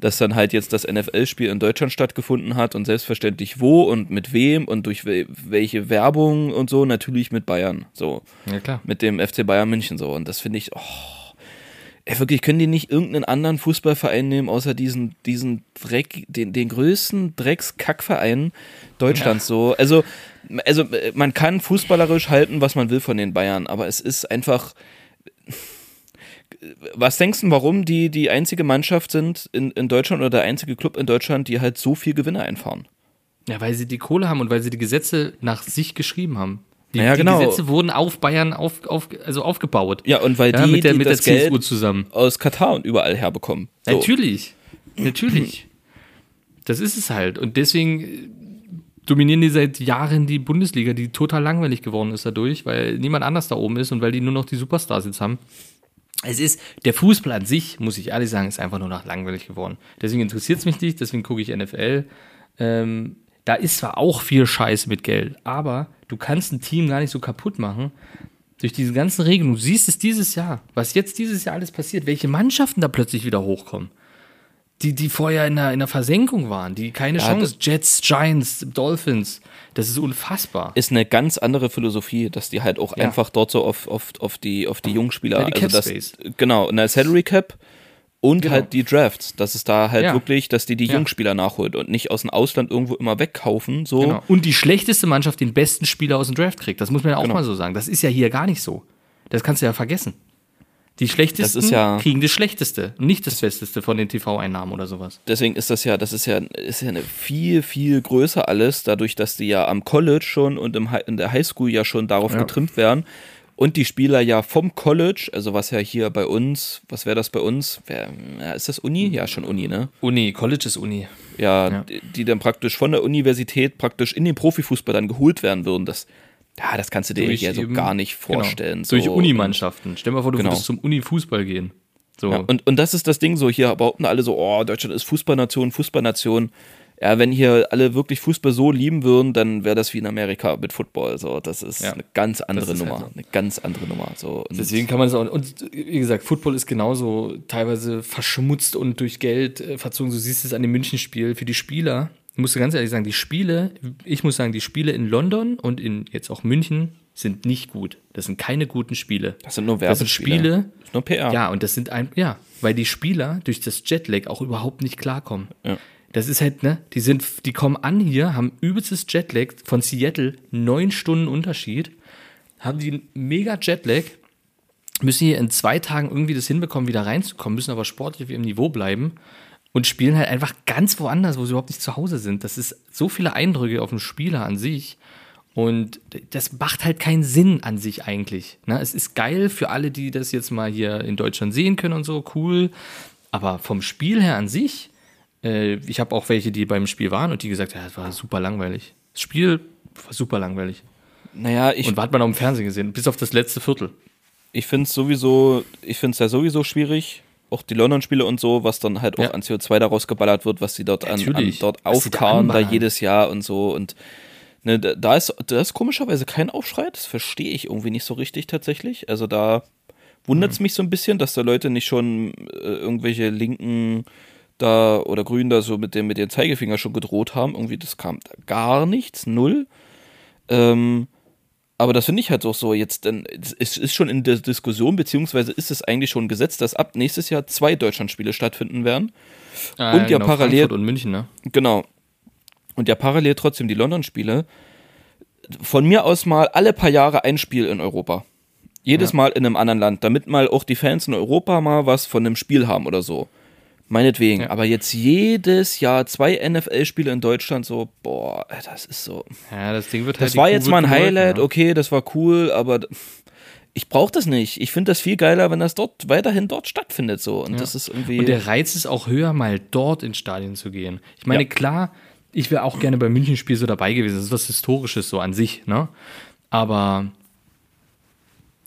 dass dann halt jetzt das NFL-Spiel in Deutschland stattgefunden hat und selbstverständlich wo und mit wem und durch we welche Werbung und so, natürlich mit Bayern, so, Ja, klar. mit dem FC Bayern München so. Und das finde ich, oh, ey, wirklich, können die nicht irgendeinen anderen Fußballverein nehmen, außer diesen, diesen Dreck, den, den größten Dreckskackverein Deutschlands so, also, also man kann fußballerisch halten, was man will von den Bayern, aber es ist einfach, was denkst du, warum die die einzige Mannschaft sind in, in Deutschland oder der einzige Club in Deutschland, die halt so viel Gewinne einfahren? Ja, weil sie die Kohle haben und weil sie die Gesetze nach sich geschrieben haben. Die, Ja, die genau. Gesetze wurden auf Bayern auf, auf, also aufgebaut. Ja, und weil Ja, die, mit der, die mit der das Geld CSU zusammen. aus Katar und überall herbekommen. So. Natürlich. Natürlich. Das ist es halt. Und deswegen äh, dominieren die seit Jahren die Bundesliga, die total langweilig geworden ist dadurch, weil niemand anders da oben ist und weil die nur noch die Superstars jetzt haben. Es ist, der Fußball an sich, muss ich ehrlich sagen, ist einfach nur noch langweilig geworden. Deswegen interessiert es mich nicht, deswegen gucke ich NFL. Ähm, da ist zwar auch viel Scheiß mit Geld, aber du kannst ein Team gar nicht so kaputt machen durch diese ganzen Regelungen. Du siehst es dieses Jahr, was jetzt dieses Jahr alles passiert, welche Mannschaften da plötzlich wieder hochkommen. Die, die vorher in der, in der Versenkung waren, die keine Ja, Chance. Jets, Giants, Dolphins. Das ist unfassbar. ist eine ganz andere Philosophie, dass die halt auch Ja. einfach dort so auf, auf, auf die, auf die Jungspieler, Ja, die also das, genau, eine Salary Cap und Genau. halt die Drafts, dass es da halt Ja. wirklich, dass die die Ja. Jungspieler nachholt und nicht aus dem Ausland irgendwo immer wegkaufen, so. Genau. Und die schlechteste Mannschaft den besten Spieler aus dem Draft kriegt. Das muss man ja auch Genau. mal so sagen. Das ist ja hier gar nicht so. Das kannst du ja vergessen. Die schlechtesten ja- kriegen das Schlechteste, nicht das Besteste von den TV-Einnahmen oder sowas. Deswegen ist das ja, das ist ja, ist ja eine viel, viel größer alles, dadurch, dass die ja am College schon und im, in der Highschool ja schon darauf getrimmt werden. Und die Spieler ja vom College, also was ja hier bei uns, was wäre das bei uns? Wär, ja, ist das Uni? Ja, schon Uni, ne? Uni, College ist Uni. ja, Ja. Die, die dann praktisch von der Universität praktisch in den Profifußball dann geholt werden würden. Das, ja, das kannst du dir Durch hier so gar nicht vorstellen. Genau. Durch so. Unimannschaften. Stell dir mal vor, du Genau. würdest zum Uni-Fußball gehen. So. Ja, und, und das ist das Ding so, hier behaupten alle so, oh, Deutschland ist Fußballnation, Fußballnation. Ja, wenn hier alle wirklich Fußball so lieben würden, dann wäre das wie in Amerika mit Football. So, das ist Ja. eine ganz andere ist halt Nummer. so. Eine ganz andere Nummer. So, und Deswegen kann man es auch. Und wie gesagt, Football ist genauso teilweise verschmutzt und durch Geld äh, verzogen. Du siehst es an dem Münchenspiel. Für die Spieler, ich muss ganz ehrlich sagen, die Spiele, ich muss sagen, die Spiele in London und in jetzt auch München sind nicht gut. Das sind keine guten Spiele. das sind nur Das sind Werbespiele. Spiele, Das ist nur PR. ja, und das sind ein, ja, weil die Spieler durch das Jetlag auch überhaupt nicht klarkommen. Ja. Das ist halt, ne, die sind, die kommen an hier, haben übelstes Jetlag von Seattle, neun Stunden Unterschied, haben die mega Jetlag, müssen hier in zwei Tagen irgendwie das hinbekommen, wieder reinzukommen, müssen aber sportlich auf ihrem Niveau bleiben und spielen halt einfach ganz woanders, wo sie überhaupt nicht zu Hause sind. Das ist so viele Eindrücke auf den Spieler an sich. Und das macht halt keinen Sinn an sich eigentlich. Ne? Es ist geil für alle, die das jetzt mal hier in Deutschland sehen können und so, cool. Aber vom Spiel her an sich, äh, ich habe auch welche, die beim Spiel waren und die gesagt haben, ja, es war super langweilig. Das Spiel war super langweilig. Naja, ich, Und hat man auch im Fernsehen gesehen, bis auf das letzte Viertel. ich finde es sowieso, ich finde es ja sowieso schwierig, auch die London-Spiele und so, was dann halt auch Ja. an CO2 daraus geballert wird, was sie dort an, an Natürlich. dort da aufkarren, da jedes Jahr und so und ne, da- ist, da ist komischerweise kein Aufschrei, das verstehe ich irgendwie nicht so richtig tatsächlich. Also da wundert Mhm. es mich so ein bisschen, dass da Leute nicht schon äh, irgendwelche linken da oder Grünen da so mit dem, mit dem Zeigefinger schon gedroht haben. Irgendwie, das kam da gar nichts, null. Ähm, Aber das finde ich halt auch so jetzt, denn es ist schon in der Diskussion, beziehungsweise ist es eigentlich schon gesetzt, dass ab nächstes Jahr zwei Deutschlandspiele stattfinden werden. Ah, Und ja parallel- Frankfurt und München, ne? Genau. Und ja parallel trotzdem die London-Spiele. Von mir aus mal alle paar Jahre ein Spiel in Europa. Jedes Ja. Mal in einem anderen Land, damit mal auch die Fans in Europa mal was von einem Spiel haben oder so. Meinetwegen. Ja. Aber jetzt jedes Jahr zwei NFL-Spiele in Deutschland, so, boah, das ist so. Ja, das Ding wird halt. Das war Kuh jetzt mal ein Highlight, ja. okay, das war cool, aber ich brauche das nicht. Ich finde das viel geiler, wenn das dort weiterhin dort stattfindet so. Und Ja. das ist irgendwie. Und der Reiz ist auch höher, mal dort ins Stadion zu gehen. Ich meine, klar, ich wäre auch gerne beim Münchenspiel so dabei gewesen. Das ist was Historisches so an sich, ne? Aber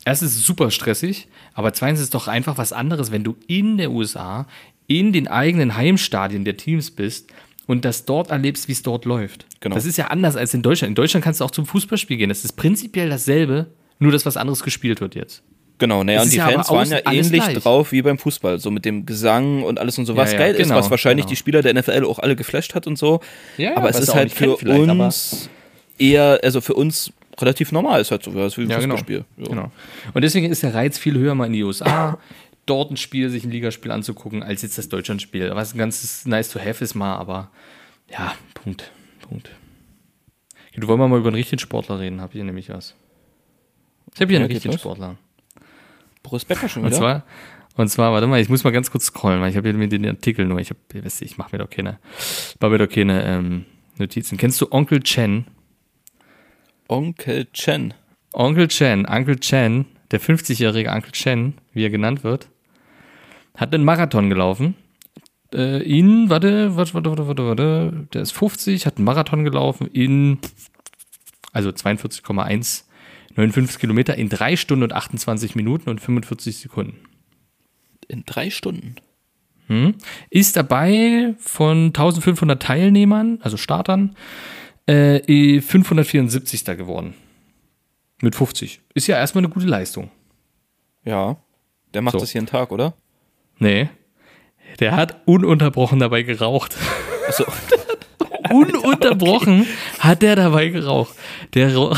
erstens ist es super stressig, aber zweitens ist es doch einfach was anderes, wenn du in der USA in den eigenen Heimstadien der Teams bist und das dort erlebst, wie es dort läuft. Genau. Das ist ja anders als in Deutschland. In Deutschland kannst du auch zum Fußballspiel gehen. Das ist prinzipiell dasselbe, nur dass was anderes gespielt wird jetzt. Genau, naja, und ist die ja Fans waren ja ähnlich gleich. drauf wie beim Fußball, so mit dem Gesang und alles und so, was Ja, ja, geil ist, genau, was wahrscheinlich genau. die Spieler der NFL auch alle geflasht hat und so. Ja, aber es ist halt für uns eher, also für uns relativ normal, ist halt so, ist wie ein genau. Fußballspiel. Ja. genau. Und deswegen ist der Reiz viel höher, mal in die USA, dort ein Spiel, sich ein Ligaspiel anzugucken, als jetzt das Deutschlandspiel. Was ein ganzes nice to have ist mal, aber ja, Punkt. Punkt. Du wollen wir mal über einen richtigen Sportler reden, habe ich hier nämlich was. Ich habe hier Ja, einen richtigen los. Sportler. Boris Becker schon Und wieder? zwar, und zwar, warte mal, ich muss mal ganz kurz scrollen, weil ich habe hier mir den Artikel nur, ich habe, ich mache mir doch keine, mache mir doch keine ähm, Notizen. Kennst du Onkel Chen? Onkel Chen. Onkel Chen, Uncle Chen, der 50-jährige Uncle Chen, wie er genannt wird, hat einen Marathon gelaufen. Äh, in, warte, warte, warte, warte, warte, warte, der ist 50, hat einen Marathon gelaufen in, also 42,195 Kilometer in 3 Stunden und 28 Minuten und 45 Sekunden. In drei Stunden. Hm? Ist dabei von 1500 Teilnehmern, also Startern, äh, 574. geworden. Mit 50. Ist ja erstmal eine gute Leistung. Ja. Der macht So. das jeden Tag, oder? Nee. Der hat ununterbrochen dabei geraucht. Achso. Ununterbrochen hat der dabei geraucht. Der,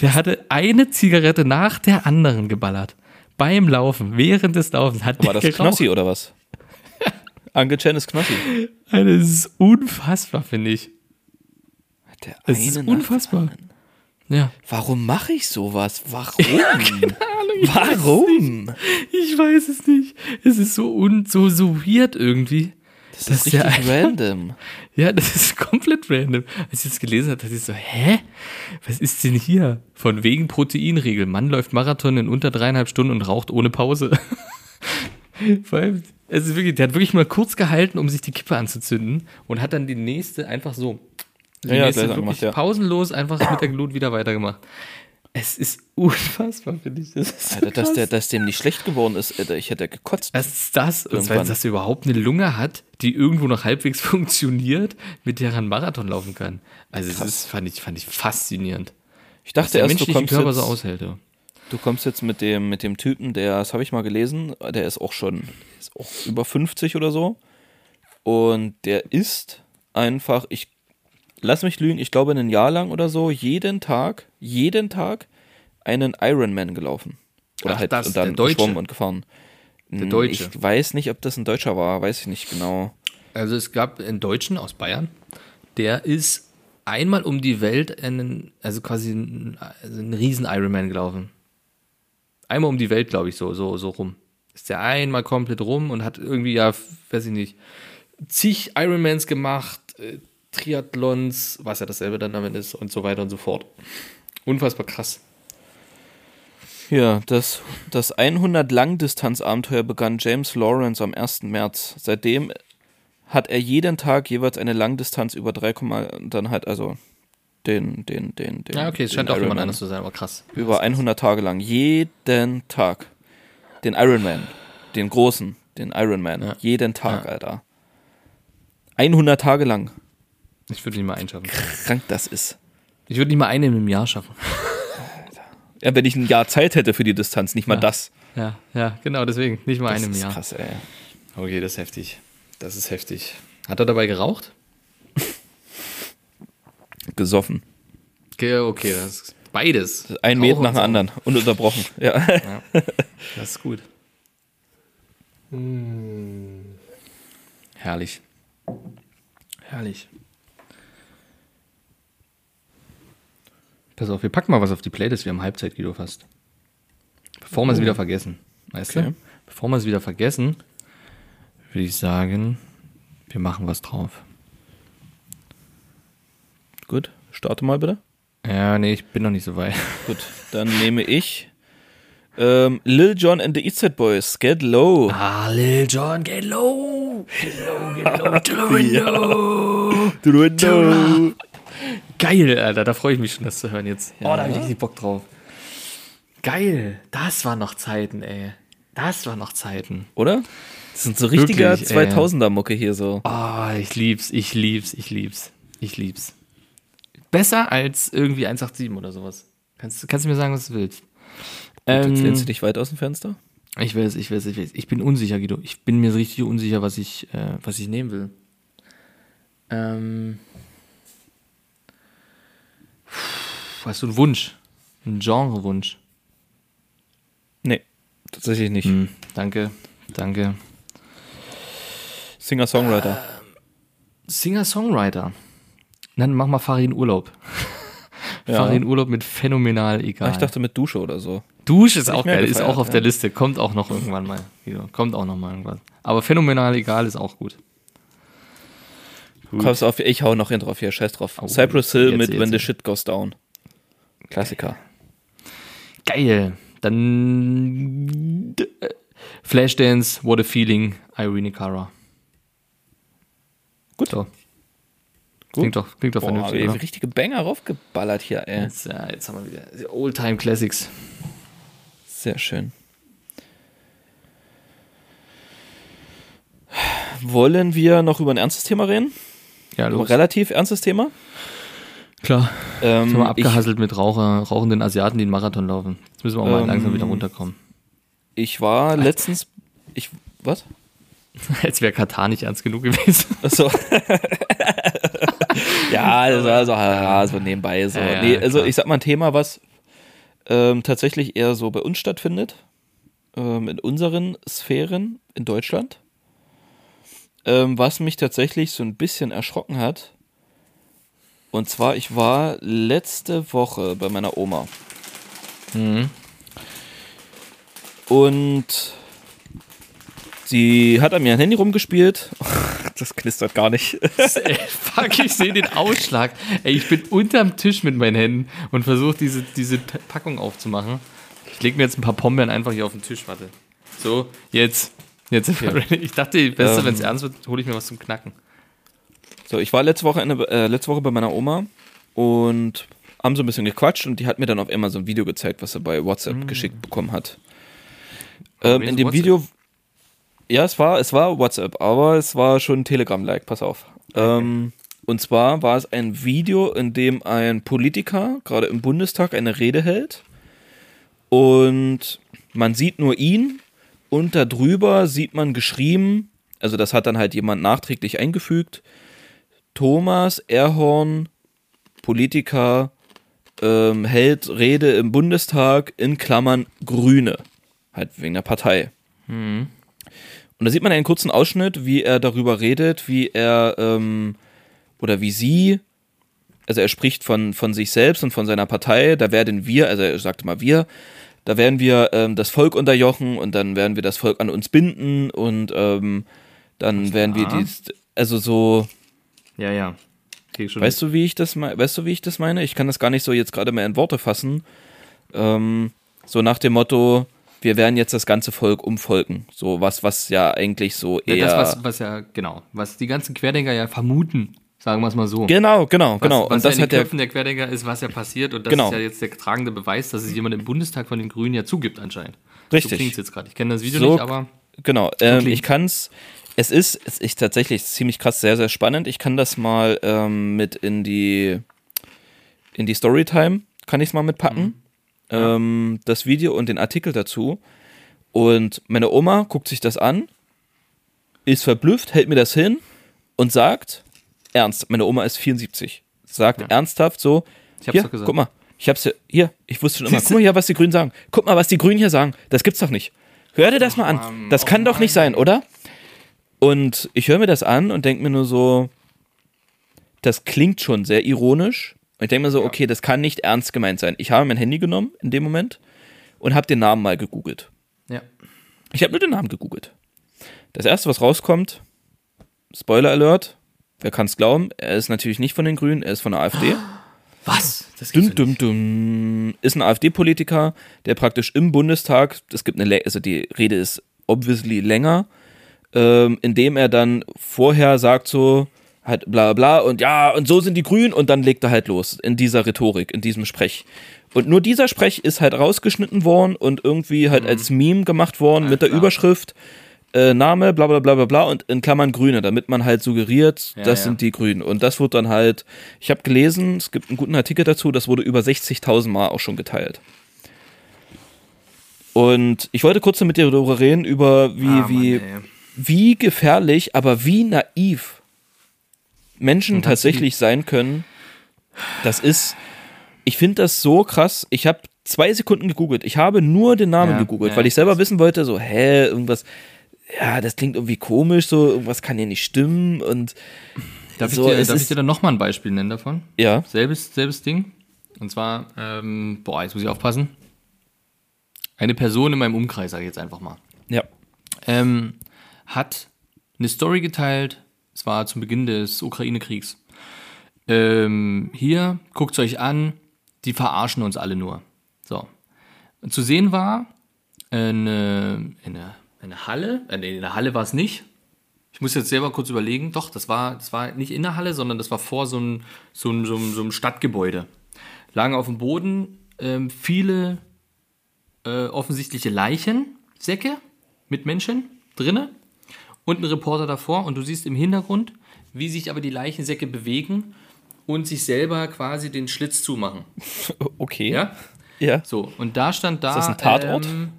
der hatte eine Zigarette nach der anderen geballert. Beim Laufen, während des Laufens hat War der das geraucht. Knossi oder was? Onkel Chen ist Knossi. Das ist unfassbar, finde ich. Der Es ist unfassbar. Ja. Warum mache ich sowas? Warum? Warum? Ich weiß es nicht. Es ist so un, so, so weird irgendwie. Das Das ist ist ja richtig random. Ja, das ist komplett random. Als ich das gelesen habe, dachte ich so, hä? Was ist denn hier? Von wegen Proteinregel. Mann läuft Marathon in unter dreieinhalb Stunden und raucht ohne Pause. Vor allem, es ist wirklich, der hat wirklich mal kurz gehalten, um sich die Kippe anzuzünden und hat dann die nächste einfach so. Die Ja, ja, gleich wirklich angemacht, ja. pausenlos einfach mit der Glut wieder weitergemacht. Es ist unfassbar, finde ich. Das ist so Alter, dass, krass. der, dass dem nicht schlecht geworden ist, Alter, ich hätte gekotzt. Was ist das? Und dass er überhaupt eine Lunge hat, die irgendwo noch halbwegs funktioniert, mit der er einen Marathon laufen kann. Also das ist, fand, ich, fand ich faszinierend. Ich Dass dachte der erst, du kommst, Körper jetzt, so aushält. ja. du kommst jetzt mit dem, mit dem Typen, der, das habe ich mal gelesen, der ist auch schon ist auch über 50 oder so. Und der ist einfach, ich lass mich lügen, ich glaube ein Jahr lang oder so, jeden Tag, jeden Tag einen Ironman gelaufen. Oder Ach, halt das, und dann geschwommen und gefahren. Der Deutsche. Ich weiß nicht, ob das ein Deutscher war, weiß ich nicht genau. Also es gab einen Deutschen aus Bayern, der ist einmal um die Welt einen, also quasi einen, also einen riesen Ironman gelaufen. Einmal um die Welt, glaube ich, so, so, so rum. Ist der einmal komplett rum und hat irgendwie, ja, weiß ich nicht, zig Ironmans gemacht, äh, Triathlons, was ja dasselbe dann damit ist und so weiter und so fort. Unfassbar krass. Ja, das, das 100 Langdistanzabenteuer begann James Lawrence am 1. März. Seitdem hat er jeden Tag jeweils eine Langdistanz über 3, dann halt also den, den, den, den. Ja, okay, es scheint auch jemand anders zu sein, aber krass. Über 100 Tage lang. Jeden Tag. Den Ironman. Den großen. Den Ironman. Ja. Jeden Tag, Ja. Alter. 100 Tage lang. Ich würde nicht mal einen schaffen. Krank das ist. Ich würde nicht mal einen im Jahr schaffen. Ja, wenn ich ein Jahr Zeit hätte für die Distanz, nicht mal Ja. das. Ja, ja, genau, deswegen. Nicht mal Das einen im ist Jahr. krass, ey. Okay, das ist heftig. Das ist heftig. Hat er dabei geraucht? Gesoffen. Okay, okay, das Beides. Ein Rauch Met und nach dem anderen. Ununterbrochen. Ja. Das ist gut. Herrlich. Herrlich. Pass auf, wir packen mal was auf die Playlist. Wir haben Halbzeit, Guido, fast. Bevor wir es wieder vergessen. Weißt Okay. du? Bevor wir es wieder vergessen, würde ich sagen, wir machen was drauf. Gut, starte mal bitte. Ja, nee, ich bin noch nicht so weit. Gut, dann nehme ich ähm, Lil Jon and the East Side Boys, Get Low. Ah, Lil Jon, get low! Get low, get low, to the window! Drundo. Geil, Alter, da freue ich mich schon, das zu hören jetzt. Oh, da habe ich richtig Bock drauf. Geil, das waren noch Zeiten, ey. Das waren noch Zeiten. Oder? Das sind so ey. 2000er-Mucke hier so. Oh, ich lieb's, ich lieb's, ich lieb's. Ich lieb's. Besser als irgendwie 187 oder sowas. Kannst, kannst du mir sagen, was du willst? Jetzt lehnst Ähm, du dich weit aus dem Fenster? ich weiß, ich weiß, ich weiß. Ich bin unsicher, Guido. Ich bin mir richtig unsicher, was ich, äh, was ich nehmen will. Ähm. Hast du einen Wunsch? Einen Genrewunsch? Nee, tatsächlich nicht. Hm, danke, danke. Singer-Songwriter. Singer-Songwriter. Dann mach mal Farin Urlaub. Ja. Farin Urlaub mit phänomenal egal. Ah, ich dachte mit Dusche oder so. Dusch ist auch geil, ist gefeiert, auch auf ja. der Liste. Kommt auch noch irgendwann mal. Guido. Kommt auch noch mal irgendwann. Aber phänomenal egal ist auch gut. Kommst auf, ich hau noch hin drauf hier, scheiß drauf. Oh, Cypress Hill jetzt, mit jetzt, When the. Shit Goes Down. Klassiker. Geil. Dann Flashdance, What a Feeling, Irene Cara. Gut. So. Klingt doch, klingt doch Boah, vernünftig, oder? richtige Banger raufgeballert hier, ey. Jetzt, ja, jetzt haben wir wieder die Oldtime Classics. Sehr schön. Wollen wir noch über ein ernstes Thema reden? Ja, los. relativ ernstes Thema. Klar. Ähm, haben wir ich, abgehasselt mit Raucher, rauchenden Asiaten, die einen Marathon laufen. Jetzt müssen wir auch mal Ähm, langsam wieder runterkommen. ich war letztens. Ich. Was? Jetzt wäre Katar nicht ernst genug gewesen. Achso. ja, das war so, ja, so nebenbei. So. Ja, ja, nee, also klar. ich sag mal ein Thema, was ähm, tatsächlich eher so bei uns stattfindet. Ähm, in unseren Sphären in Deutschland. Ähm, was mich tatsächlich so ein bisschen erschrocken hat. Und zwar, ich war letzte Woche bei meiner Oma. Mhm. Und sie hat an mir ein Handy rumgespielt. Das knistert gar nicht. Ey, fuck, ich sehe den Ausschlag. Ey, ich bin unterm Tisch mit meinen Händen und versuche diese, diese Packung aufzumachen. Ich lege mir jetzt ein paar Pombeeren einfach hier auf den Tisch, warte. So, jetzt. Jetzt sind wir ready. Ich dachte, besser, Ähm. wenn es ernst wird, hole ich mir was zum Knacken. So, ich war letzte Woche, äh, letzte Woche bei meiner Oma und haben so ein bisschen gequatscht und die hat mir dann auf einmal so ein Video gezeigt, was sie bei WhatsApp geschickt bekommen hat. Ähm, in dem WhatsApp? Video, ja, es war, es war WhatsApp, aber es war schon Telegram-like, pass auf. Ähm, und zwar war es ein Video, in dem ein Politiker gerade im Bundestag eine Rede hält und man sieht nur ihn und darüber sieht man geschrieben, also das hat dann halt jemand nachträglich eingefügt, Thomas Erhorn, Politiker, ähm, hält Rede im Bundestag in Klammern Grüne. Halt wegen der Partei. Und da sieht man einen kurzen Ausschnitt, wie er darüber redet, wie er ähm, oder wie sie, also er spricht von, von sich selbst und von seiner Partei, da werden wir, also er sagte mal wir, da werden wir ähm, das Volk unterjochen und dann werden wir das Volk an uns binden und ähm, dann werden wir da? dies, also so, Ja, ja. Weißt du, wie ich das meine? Weißt du, wie ich das meine? Ich kann das gar nicht so jetzt gerade mehr in Worte fassen. Ähm, so nach dem Motto, wir werden jetzt das ganze Volk umvolken. So was, was ja eigentlich so eher. Ja, das, was, was ja, genau, was die ganzen Querdenker ja vermuten, sagen wir es mal so. genau, genau, genau. Was, was und das ja in den der. Köpfen der Querdenker ist, was ja passiert und das Genau. ist ja jetzt der tragende Beweis, dass es jemand im Bundestag von den Grünen ja zugibt anscheinend. So Richtig. klingt jetzt gerade. Ich kenne das Video So- nicht, aber Genau. Ähm, ich kann's. Es ist, es ist tatsächlich ziemlich krass, sehr, sehr spannend. Ich kann das mal ähm, mit in die in die Storytime, kann ich es mal mitpacken. Ähm, das Video und den Artikel dazu. Und meine Oma guckt sich das an, ist verblüfft, hält mir das hin und sagt, ernst, meine Oma ist 74, sagt ernsthaft so, Ich hab's hier, doch gesagt. guck mal, Ich hab's ja, hier, ich wusste schon immer, guck mal hier, was die Grünen sagen. Guck mal, was die Grünen hier sagen. Das gibt's doch nicht. Hör dir das mal an. Das kann doch nicht sein, oder? Und ich höre mir das an und denke mir nur so, das klingt schon sehr ironisch. Und ich denke mir so, okay, das kann nicht ernst gemeint sein. Ich habe mein Handy genommen in dem Moment und habe den Namen mal gegoogelt. Ja. Ich habe nur den Namen gegoogelt. Das erste, was rauskommt, Spoiler Alert, wer kann es glauben, er ist natürlich nicht von den Grünen, er ist von der AfD. Was? Das Dum, dum, dum. Ist ein AfD-Politiker, der praktisch im Bundestag, es gibt eine, also die Rede ist obviously länger, ähm, indem er dann vorher sagt so, halt bla bla und ja, und so sind die Grünen und dann legt er halt los in dieser Rhetorik, in diesem Sprech. Und nur dieser Sprech ist halt rausgeschnitten worden und irgendwie halt als Meme gemacht worden mit der klar. Überschrift äh, Name, bla bla bla bla bla und in Klammern Grüne, damit man halt suggeriert, Ja, das ja. sind die Grünen. Und das wird dann halt, ich habe gelesen, es gibt einen guten Artikel dazu, das wurde über 60.000 Mal auch schon geteilt. Und ich wollte kurz mit dir darüber reden, über wie, Ah, wie, Mann, wie gefährlich, aber wie naiv Menschen tatsächlich sein können. Das ist, ich finde das so krass. Ich habe zwei Sekunden gegoogelt. Ich habe nur den Namen Ja, gegoogelt, weil ich selber wissen wollte, so, hä, irgendwas, ja, das klingt irgendwie komisch, so, irgendwas kann hier nicht stimmen und Darf, so, ich, dir, darf ich dir dann nochmal ein Beispiel nennen davon? ja, Selbes, selbes Ding. Und zwar, ähm, boah, jetzt muss ich aufpassen. Eine Person in meinem Umkreis, sage ich jetzt einfach mal, ja, ähm, hat eine Story geteilt. Es war zum Beginn des Ukraine-Kriegs. Ähm, hier, guckt es euch an, die verarschen uns alle nur. So. Und zu sehen war eine, eine, eine Halle, äh, nee, in der Halle war es nicht. Ich muss jetzt selber kurz überlegen. Doch, das war, das war nicht in der Halle, sondern das war vor so einem so einem- so einem- so einem Stadtgebäude. Lagen auf dem Boden ähm, viele äh, offensichtliche Leichensäcke mit Menschen drinne und ein Reporter davor und du siehst im Hintergrund, wie sich aber die Leichensäcke bewegen und sich selber quasi den Schlitz zumachen. okay, Ja? ja, So, und da stand da. Ist das ein Tatort? Ähm,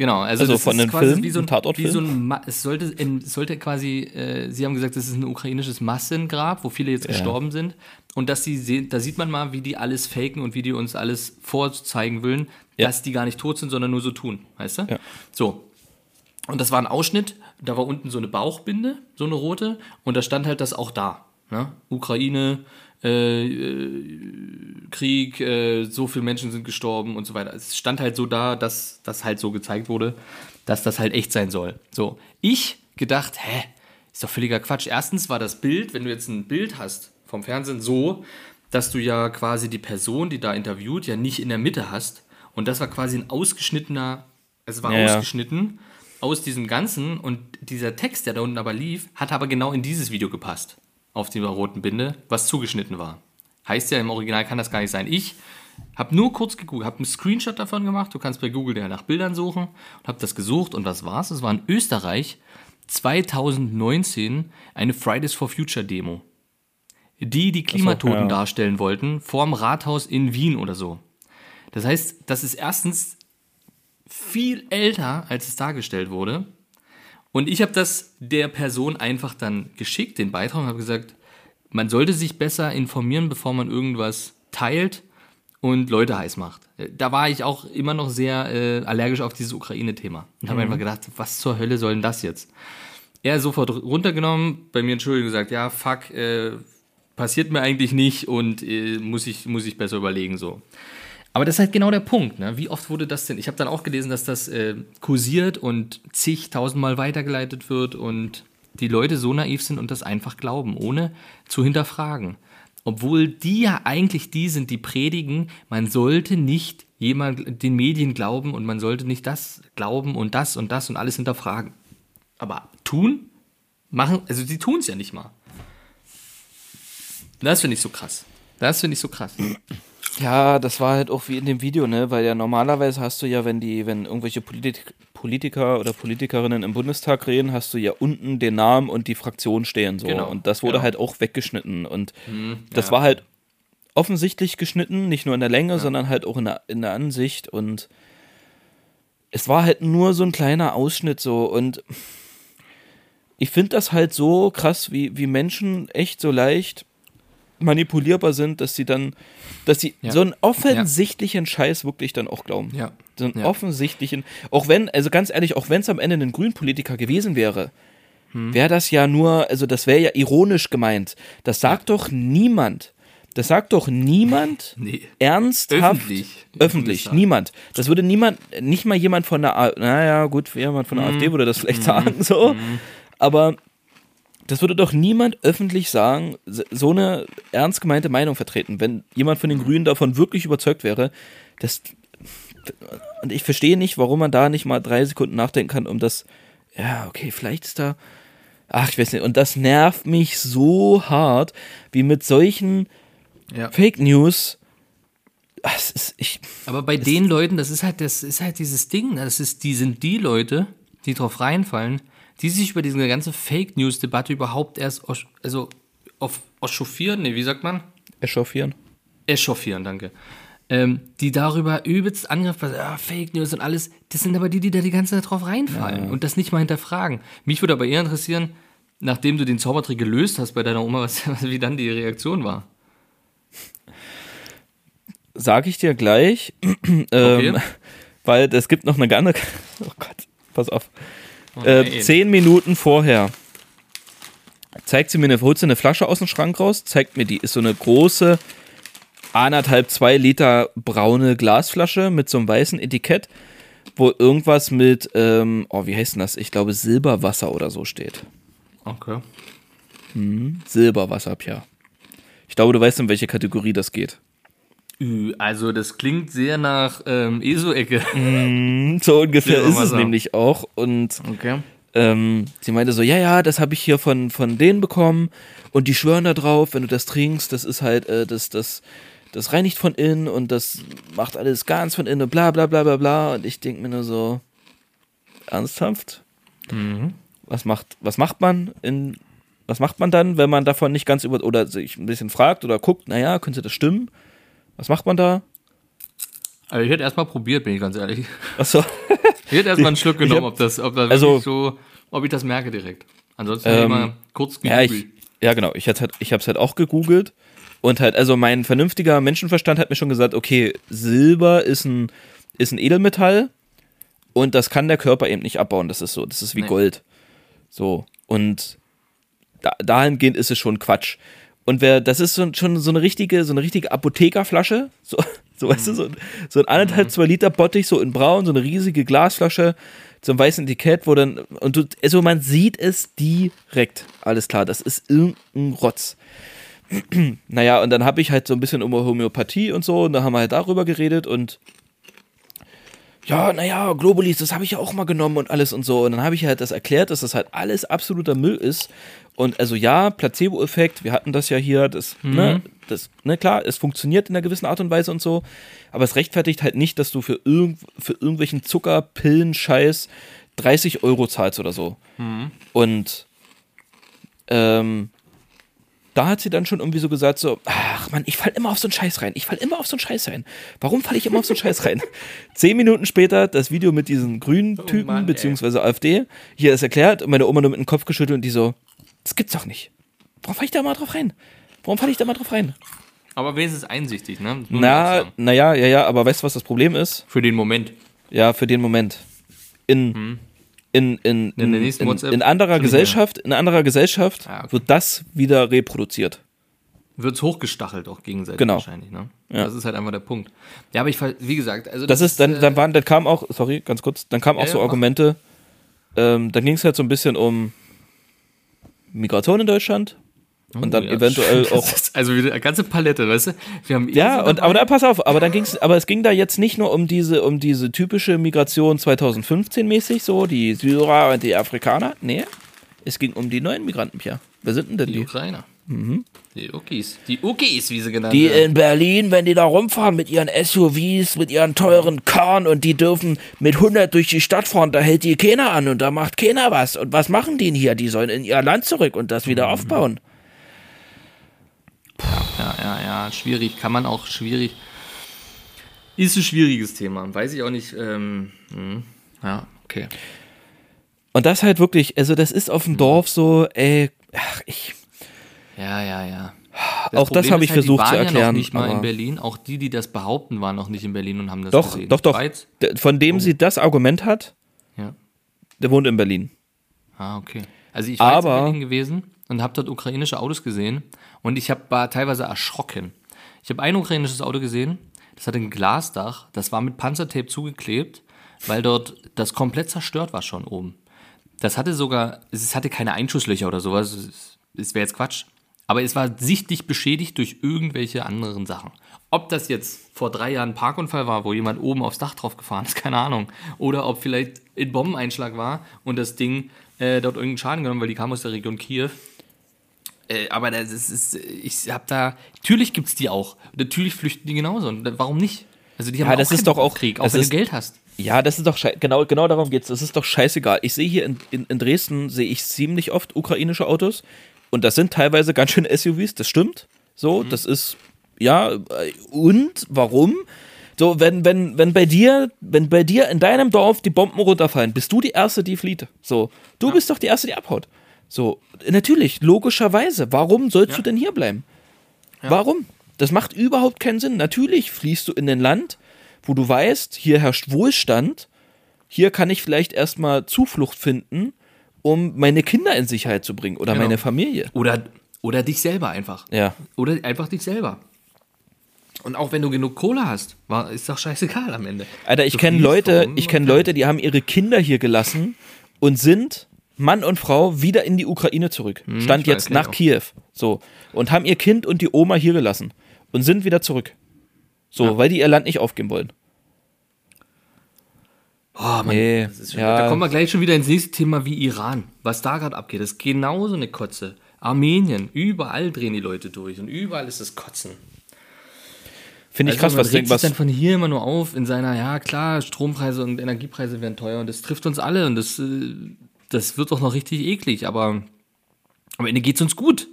genau, also, Also das von quasi Film, wie so ein Tatortfilm? wie so ein es sollte, in, es sollte quasi, äh, Sie haben gesagt, das ist ein ukrainisches Massengrab, wo viele jetzt gestorben sind. Und dass sehen, da sieht man mal, wie die alles faken und wie die uns alles vorzeigen wollen, Ja. dass die gar nicht tot sind, sondern nur so tun, weißt du? Ja. So. Und das war ein Ausschnitt, da war unten so eine Bauchbinde, so eine rote, und da stand halt das auch da. Ne? Ukraine, äh, äh, Krieg, äh, so viele Menschen sind gestorben und so weiter. Es stand halt so da, dass das halt so gezeigt wurde, dass das halt echt sein soll. So, ich gedacht, hä, ist doch völliger Quatsch. Erstens war das Bild, wenn du jetzt ein Bild hast vom Fernsehen, so, dass du ja quasi die Person, die da interviewt, ja nicht in der Mitte hast. Und das war quasi ein ausgeschnittener, es war Ja, ja. ausgeschnitten aus diesem Ganzen und dieser Text, der da unten aber lief, hat aber genau in dieses Video gepasst. Auf dieser roten Binde, was zugeschnitten war. Heißt ja, im Original kann das gar nicht sein. Ich habe nur kurz gegoogelt, habe einen Screenshot davon gemacht. Du kannst bei Google ja nach Bildern suchen und habe das gesucht. Und was war's? Es war in Österreich 2019 eine Fridays for Future Demo, die die Klimatoten ja. darstellen wollten vorm Rathaus in Wien oder so. Das heißt, das ist erstens viel älter, als es dargestellt wurde. Und ich habe das der Person einfach dann geschickt, den Beitrag, und habe gesagt, man sollte sich besser informieren, bevor man irgendwas teilt und Leute heiß macht. Da war ich auch immer noch sehr äh, allergisch auf dieses Ukraine-Thema. Und habe einfach gedacht, was zur Hölle soll denn das jetzt? Er sofort runtergenommen, bei mir entschuldigt gesagt, ja, fuck, äh, passiert mir eigentlich nicht und äh, muss, ich, muss ich besser überlegen so. Aber das ist halt genau der Punkt. Ne? Wie oft wurde das denn? Ich habe dann auch gelesen, dass das äh, kursiert und zigtausendmal weitergeleitet wird und die Leute so naiv sind und das einfach glauben, ohne zu hinterfragen. Obwohl die ja eigentlich die sind, die predigen, man sollte nicht jemand den Medien glauben und man sollte nicht das glauben und das und das und alles hinterfragen. Aber tun, machen, also die tun es ja nicht mal. Das finde ich so krass. Das finde ich so krass. Ja, das war halt auch wie in dem Video, ne? Weil ja normalerweise hast du ja, wenn die, wenn irgendwelche Polit Politiker oder Politikerinnen im Bundestag reden, hast du ja unten den Namen und die Fraktion stehen so. Genau, und das wurde genau. halt auch weggeschnitten. Und das ja. war halt offensichtlich geschnitten, nicht nur in der Länge, sondern halt auch in der, in der Ansicht. Und es war halt nur so ein kleiner Ausschnitt so. Und ich finde das halt so krass, wie, wie Menschen echt so leicht manipulierbar sind, dass sie dann, dass sie Ja. so einen offensichtlichen Scheiß wirklich dann auch glauben. Ja. So einen Ja. offensichtlichen, auch wenn, also ganz ehrlich, auch wenn es am Ende ein Grünpolitiker gewesen wäre, Hm. wäre das ja nur, also das wäre ja ironisch gemeint. Das sagt doch niemand. Das sagt doch niemand Nee. ernsthaft Öffentlich. öffentlich, niemand. Das würde niemand, nicht mal jemand von der, naja, gut, jemand von der Mhm. AfD würde das vielleicht sagen, so. Aber das würde doch niemand öffentlich sagen, so eine ernst gemeinte Meinung vertreten, wenn jemand von den Grünen davon wirklich überzeugt wäre. Das, und ich verstehe nicht, warum man da nicht mal drei Sekunden nachdenken kann, um das, ja, okay, vielleicht ist da, ach, ich weiß nicht, und das nervt mich so hart, wie mit solchen Ja. Fake News. Ach, ist, ich, Aber bei den Leuten, das ist halt, das ist halt dieses Ding. Das ist, die sind die Leute, die drauf reinfallen, die sich über diese ganze Fake News-Debatte überhaupt erst, also auf, auschauffieren, nee, wie sagt man? echauffieren. Echauffieren, danke. Ähm, die darüber übelst angreifen, ah, Fake News und alles. Das sind aber die, die da die ganze Zeit drauf reinfallen und das nicht mal hinterfragen. Mich würde aber eher interessieren, nachdem du den Zaubertrick gelöst hast bei deiner Oma, was, wie dann die Reaktion war. Sag ich dir gleich, ähm, Okay. weil es gibt noch eine ganz, oh Gott, pass auf. Oh Äh, nein. zehn Minuten vorher zeigt sie mir eine, holt sie eine Flasche aus dem Schrank raus, zeigt mir die, ist so eine große, anderthalb, zwei Liter braune Glasflasche mit so einem weißen Etikett, wo irgendwas mit, ähm, oh, wie heißt denn das? Ich glaube Silberwasser oder so steht. Okay. Silberwasser, ja. Ich glaube, du weißt, in welche Kategorie das geht. Ü, Also das klingt sehr nach ähm, ESO-Ecke. So ungefähr ist es nämlich auch. Und Okay. ähm, sie meinte so, ja, ja, das habe ich hier von, von denen bekommen und die schwören da drauf, wenn du das trinkst, das ist halt, äh, das, das, das reinigt von innen und das macht alles ganz von innen und bla bla bla bla bla. Und ich denke mir nur so, ernsthaft? Was macht, was macht man in, was macht man dann, wenn man davon nicht ganz über, oder sich ein bisschen fragt oder guckt, naja, könnte das stimmen? Was macht man da? Also ich hätte erstmal probiert, bin ich ganz ehrlich. Achso. Ich hätte erstmal einen Schluck genommen, hab- ob das, ob das also- so, ob ich das merke direkt. Ansonsten Ähm, mal kurz Ja, gegoogelt. ich, ja genau. Ich, hätte halt, ich habe es halt auch gegoogelt und halt, also mein vernünftiger Menschenverstand hat mir schon gesagt, okay, Silber ist ein, ist ein Edelmetall und das kann der Körper eben nicht abbauen. Das ist so, das ist wie Nee. Gold. So. Und da, dahingehend ist es schon Quatsch. Und wer, das ist so, schon so eine richtige, so eine richtige Apothekerflasche, so, so weißt du, so, so ein anderthalb, zwei Liter Bottich, so in braun, so eine riesige Glasflasche, so ein weißen Etikett, wo dann, und du, also man sieht es direkt. Alles klar, das ist irgendein Rotz. naja, und dann habe ich halt so ein bisschen über Homöopathie und so, und da haben wir halt darüber geredet und ja, naja, Globulis, das habe ich ja auch mal genommen und alles und so. Und dann habe ich halt das erklärt, dass das halt alles absoluter Müll ist. Und also ja, Placebo-Effekt, wir hatten das ja hier, das, ne, das, ne, klar, es funktioniert in einer gewissen Art und Weise und so, aber es rechtfertigt halt nicht, dass du für, irgend, für irgendwelchen Zucker, Pillen, Scheiß 30 Euro zahlst oder so. Und ähm, da hat sie dann schon irgendwie so gesagt, so, ach man, ich fall immer auf so einen Scheiß rein. Ich fall immer auf so einen Scheiß rein. Warum falle ich immer auf so einen Scheiß rein? Zehn Minuten später das Video mit diesen grünen Typen, Mann, ey. beziehungsweise AfD, hier ist erklärt und meine Oma nur mit dem Kopf geschüttelt und die so, das gibt's doch nicht. Warum falle ich da mal drauf rein? Warum falle ich da mal drauf rein? Aber wenigstens einsichtig, ne? Das muss man auch Na, naja, ja, ja, aber weißt du, was das Problem ist? Für den Moment. Ja, für den Moment. In, in, in, in, in, WhatsApp in anderer. Gesellschaft, in anderer Gesellschaft Ah, okay. wird das wieder reproduziert. Wird's hochgestachelt auch gegenseitig Genau. wahrscheinlich, ne? Ja. Das ist halt einfach der Punkt. Ja, aber ich, wie gesagt, also Das ist, dann, äh, dann waren, dann kam auch, sorry, ganz kurz, dann kamen auch Ja, so ja. Argumente, ähm, dann ging es halt so ein bisschen um Migration in Deutschland und dann Oh, ja. eventuell auch, also wieder eine ganze Palette, weißt du? Wir haben ja, und, aber da, pass auf, aber dann ging's, aber es ging da jetzt nicht nur um diese, um diese typische Migration 2015 mäßig, so, die Syrer und die Afrikaner, nee, es ging um die neuen Migranten, Pia. Wer sind denn denn die die? Ukrainer. Die Ukis. Die Ukis, wie sie genannt Die werden. in Berlin, wenn die da rumfahren mit ihren SUVs, mit ihren teuren Karren und die dürfen mit 100 durch die Stadt fahren, da hält die keiner an und da macht keiner was. Und was machen die denn hier? Die sollen in ihr Land zurück und das wieder aufbauen. Ja, ja, ja, schwierig. Kann man auch schwierig. Ist ein schwieriges Thema. Weiß ich auch nicht. Ähm, hm. ja, okay. Und das halt wirklich, also das ist auf dem Dorf so, ey, ach, ich, Ja, ja, ja. auch das Problem habe ist ich halt, die versucht waren zu Ja erklären. noch nicht mal in aber- Berlin. Auch die, die das behaupten, waren noch nicht in Berlin und haben das Doch, gesehen. doch, doch. Der- Von dem Oh. sie das Argument hat, Ja. der wohnt in Berlin. Ah, okay. Also ich war jetzt in Aber- Berlin gewesen und habe dort ukrainische Autos gesehen und ich hab, war teilweise erschrocken. Ich habe ein ukrainisches Auto gesehen, das hatte ein Glasdach, das war mit Panzertape zugeklebt, weil dort das komplett zerstört war schon oben. Das hatte sogar, es hatte keine Einschusslöcher oder sowas, es- wäre jetzt Quatsch. Aber es war sichtlich beschädigt durch irgendwelche anderen Sachen. Ob das jetzt vor drei Jahren ein Parkunfall war, wo jemand oben aufs Dach drauf gefahren ist, keine Ahnung. Oder ob vielleicht ein Bombeneinschlag war und das Ding äh, dort irgendeinen Schaden genommen, weil die kam aus der Region Kiew. Äh, aber das ist, ich habe da, natürlich gibt es die auch. Natürlich flüchten die genauso. Und warum nicht? Also die haben Ja, das ist doch auch- Krieg, auch wenn ist- du Geld hast. Ja, das ist doch genau, genau darum geht's. Das ist doch scheißegal. Ich sehe hier in, in, in Dresden sehe ich ziemlich oft ukrainische Autos und das sind teilweise ganz schön SUVs, das stimmt. So, das ist ja äh, und warum? So, wenn, wenn, wenn bei dir, wenn bei dir in deinem Dorf die Bomben runterfallen, bist du die Erste, die flieht. So, du bist doch die Erste, die abhaut. So, natürlich, logischerweise. Warum sollst du denn hier bleiben? Warum? Das macht überhaupt keinen Sinn. Natürlich fließt du in ein Land, wo du weißt, hier herrscht Wohlstand, hier kann ich vielleicht erstmal Zuflucht finden, um meine Kinder in Sicherheit zu bringen oder Genau. meine Familie. Oder, oder dich selber einfach. Ja. Oder einfach dich selber. Und auch wenn du genug Kohle hast, war, ist doch scheißegal am Ende. Alter, ich kenne Leute, ich kenne Leute, die haben ihre Kinder hier gelassen und sind Mann und Frau wieder in die Ukraine zurück. Stand Hm, weiß, jetzt nach auch. Kiew. So. Und haben ihr Kind und die Oma hier gelassen und sind wieder zurück. So, weil die ihr Land nicht aufgeben wollen. Oh, Mann, Nee, ja. Da kommen wir gleich schon wieder ins nächste Thema wie Iran. Was da gerade abgeht, das ist genauso eine Kotze. Armenien, überall drehen die Leute durch und überall ist das Kotzen. Finde ich Also krass, man was, regt denk, sich was dann von hier immer nur auf in seiner, ja klar, Strompreise und Energiepreise werden teuer und das trifft uns alle und das, äh, das wird doch noch richtig eklig, aber am Ende geht's uns gut.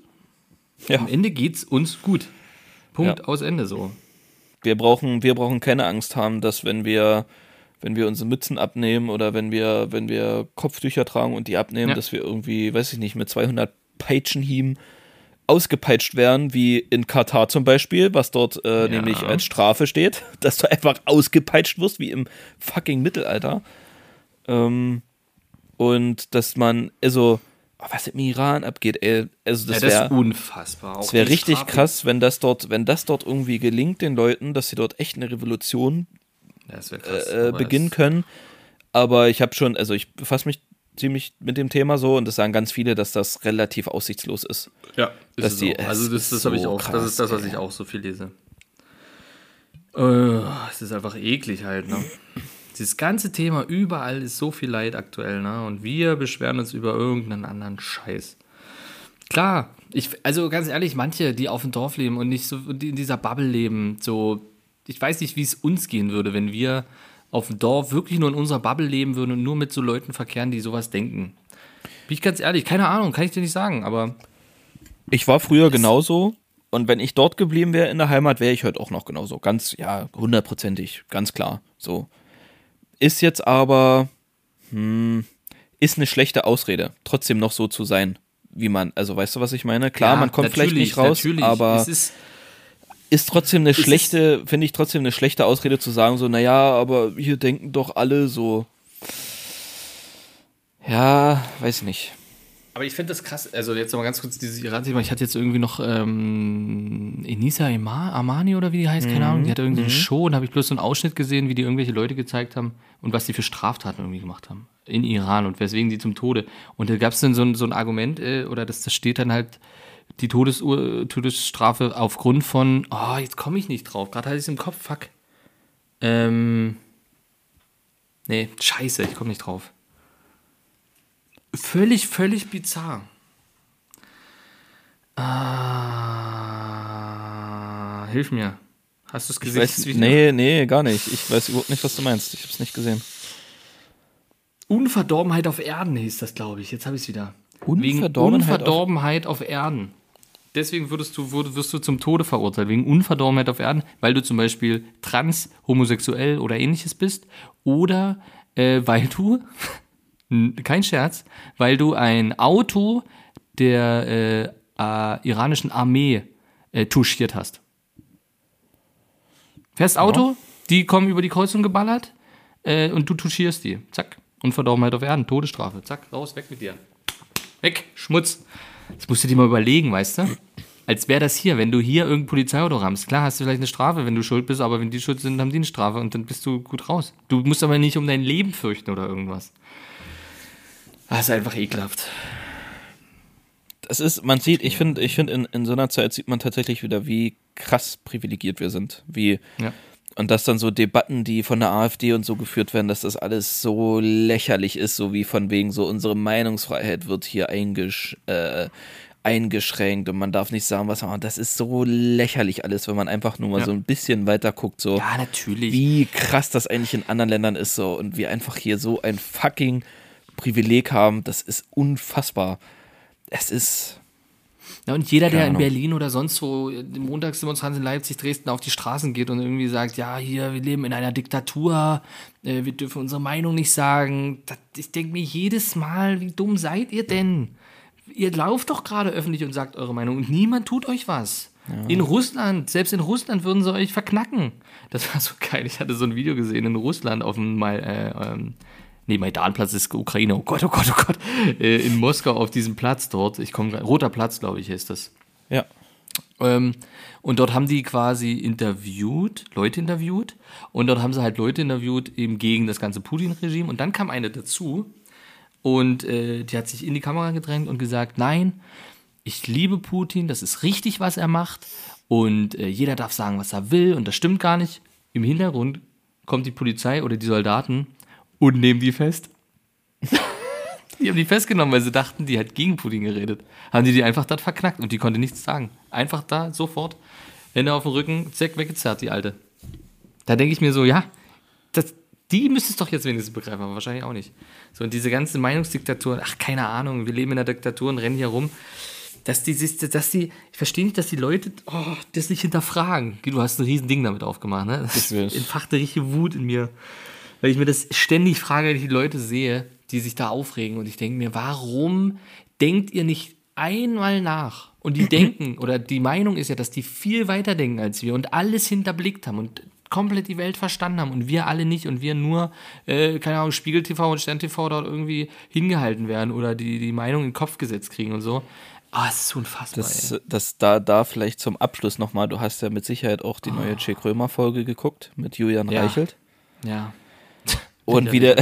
Ja. Am Ende geht's uns gut. Punkt Ja. aus Ende so. wir brauchen, wir brauchen keine Angst haben, dass wenn wir, wenn wir unsere Mützen abnehmen oder wenn wir, wenn wir Kopftücher tragen und die abnehmen, Ja. dass wir irgendwie, weiß ich nicht, mit 200 Peitschenhieben ausgepeitscht werden, wie in Katar zum Beispiel, was dort äh, nämlich als Strafe steht, dass du einfach ausgepeitscht wirst, wie im fucking Mittelalter. Ähm, und dass man, also, oh, was im Iran abgeht, ey, also das ja, das wäre ist unfassbar. Auch es wäre richtig Strafe- krass, wenn das dort, wenn das dort irgendwie gelingt den Leuten, dass sie dort echt eine Revolution das wär krass, äh, beginnen können. Aber ich habe schon, also ich befasse mich ziemlich mit dem Thema so und das sagen ganz viele, dass das relativ aussichtslos ist. Ja, ist dass die-. Also das, das habe ich so auch. das krass, ist das, was ich auch so viel lese. Äh, es ist einfach eklig halt, ne? Dieses ganze Thema, überall ist so viel Leid aktuell, ne? Und wir beschweren uns über irgendeinen anderen Scheiß. Klar, ich, also ganz ehrlich, manche, die auf dem Dorf leben und nicht so die in dieser Bubble leben, so, ich weiß nicht, wie es uns gehen würde, wenn wir auf dem Dorf wirklich nur in unserer Bubble leben würden und nur mit so Leuten verkehren, die sowas denken. Bin ich ganz ehrlich, keine Ahnung, kann ich dir nicht sagen, aber Ich war früher genauso und wenn ich dort geblieben wäre in der Heimat, wäre ich heute auch noch genauso. Ganz, ja, hundertprozentig, ganz klar. So. Ist jetzt aber, hm, ist eine schlechte Ausrede, trotzdem noch so zu sein, wie man, also weißt du, was ich meine? Klar, Ja, man kommt vielleicht nicht raus, natürlich. aber ist, ist trotzdem eine schlechte, finde ich trotzdem eine schlechte Ausrede zu sagen, so, naja, aber hier denken doch alle so. Ja, weiß nicht. Aber ich finde das krass. Also jetzt noch mal ganz kurz dieses Iran-Thema. Ich hatte jetzt irgendwie noch ähm, Enisa Ema- Amani oder wie die heißt, keine Ahnung. Die hatte irgendwie eine Show und habe ich bloß so einen Ausschnitt gesehen, wie die irgendwelche Leute gezeigt haben und was die für Straftaten irgendwie gemacht haben in Iran und weswegen die zum Tode. Und da gab es dann so ein, so ein Argument äh, oder das, das steht dann halt die Todesuhr, Todesstrafe aufgrund von, oh, jetzt komme ich nicht drauf. Gerade hatte ich es im Kopf, fuck. Ähm, nee, scheiße, ich komme nicht drauf. Völlig, völlig bizarr. Ah, hilf mir. Hast du es gesehen? weiß, nee, nee, gar nicht. Ich weiß überhaupt nicht, was du meinst. Ich habe es nicht gesehen. Unverdorbenheit auf Erden hieß das, glaube ich. Jetzt habe ich es wieder. Wegen Unverdorbenheit auf- Unverdorbenheit auf, Erden. Deswegen würdest du, würd- wirst du zum Tode verurteilt, wegen Unverdorbenheit auf Erden, weil du zum Beispiel trans, homosexuell oder ähnliches bist. Oder äh, weil du, kein Scherz, weil du ein Auto der äh, äh, iranischen Armee äh, touchiert hast. Fährst Auto, die kommen über die Kreuzung geballert äh, und du touchierst die. Zack. Unverdorbenheit auf Erden, Todesstrafe. Zack, raus, weg mit dir. Weg, Schmutz. Das musst du dir mal überlegen, weißt du? Als wäre das hier, wenn du hier irgendein Polizeiauto rammst. Klar hast du vielleicht eine Strafe, wenn du schuld bist, aber wenn die schuld sind, haben die eine Strafe und dann bist du gut raus. Du musst aber nicht um dein Leben fürchten oder irgendwas. Das ist einfach ekelhaft. Das ist, man sieht, ich finde, ich finde, in, in so einer Zeit sieht man tatsächlich wieder, wie krass privilegiert wir sind. Wie, Ja. und dass dann so Debatten, die von der AfD und so geführt werden, dass das alles so lächerlich ist, so wie von wegen so unsere Meinungsfreiheit wird hier eingesch, äh, eingeschränkt und man darf nicht sagen, was man macht. Das ist so lächerlich alles, wenn man einfach nur mal Ja. so ein bisschen weiter guckt, so Ja, natürlich. wie krass das eigentlich in anderen Ländern ist so und wir einfach hier so ein fucking Privileg haben, das ist unfassbar. Es ist Ja, und jeder, der in. Berlin oder sonst wo äh, Montagsdemonstranten in Leipzig, Dresden auf die Straßen geht und irgendwie sagt, ja, hier, wir leben in einer Diktatur, äh, wir dürfen unsere Meinung nicht sagen. Das, ich denke mir jedes Mal, wie dumm seid ihr denn? Ihr lauft doch gerade öffentlich und sagt eure Meinung und niemand tut euch was. In Russland, selbst in Russland würden sie euch verknacken. Das war so geil. Ich hatte so ein Video gesehen in Russland auf dem Mai, äh, ähm, nee, Maidanplatz ist Ukraine. Oh Gott, oh Gott, oh Gott. Äh, in Moskau auf diesem Platz dort. Ich komme Roter Platz, glaube ich, heißt das. ja Ähm, und dort haben die quasi interviewt, Leute interviewt. Und dort haben sie halt Leute interviewt eben gegen das ganze Putin-Regime. Und dann kam eine dazu und äh, die hat sich in die Kamera gedrängt und gesagt, nein, ich liebe Putin, das ist richtig, was er macht. Und äh, jeder darf sagen, was er will. Und das stimmt gar nicht. Im Hintergrund kommt die Polizei oder die Soldaten und nehmen die fest. Die haben die festgenommen, weil sie dachten, die hat gegen Putin geredet. Haben die die einfach dort verknackt und die konnte nichts sagen. Einfach da, sofort, Hände auf den Rücken, zack, weggezerrt, die Alte. Da denke ich mir so, ja, das, die müsste es doch jetzt wenigstens begreifen, aber wahrscheinlich auch nicht. So, und diese ganze Meinungsdiktatur, ach, keine Ahnung, wir leben in einer Diktatur und rennen hier rum. Dass die, dass die, ich verstehe nicht, dass die Leute oh, das nicht hinterfragen. Du hast ein riesen Ding damit aufgemacht, ne? Das Ich weiß. entfacht eine richtige Wut in mir. Weil ich mir das ständig frage, wenn ich die Leute sehe, die sich da aufregen. Und ich denke mir, warum denkt ihr nicht einmal nach? Und die denken, oder die Meinung ist ja, dass die viel weiter denken als wir und alles hinterblickt haben und komplett die Welt verstanden haben und wir alle nicht und wir nur, äh, keine Ahnung, Spiegel TV und Stern TV dort irgendwie hingehalten werden oder die, die Meinung in den Kopf gesetzt kriegen und so. Ah, es ist unfassbar. Das, ey. das da, da vielleicht zum Abschluss nochmal, du hast ja mit Sicherheit auch die neue Che Krömer-Folge geguckt mit Julian Ja. Reichelt. Ja. Und wie der,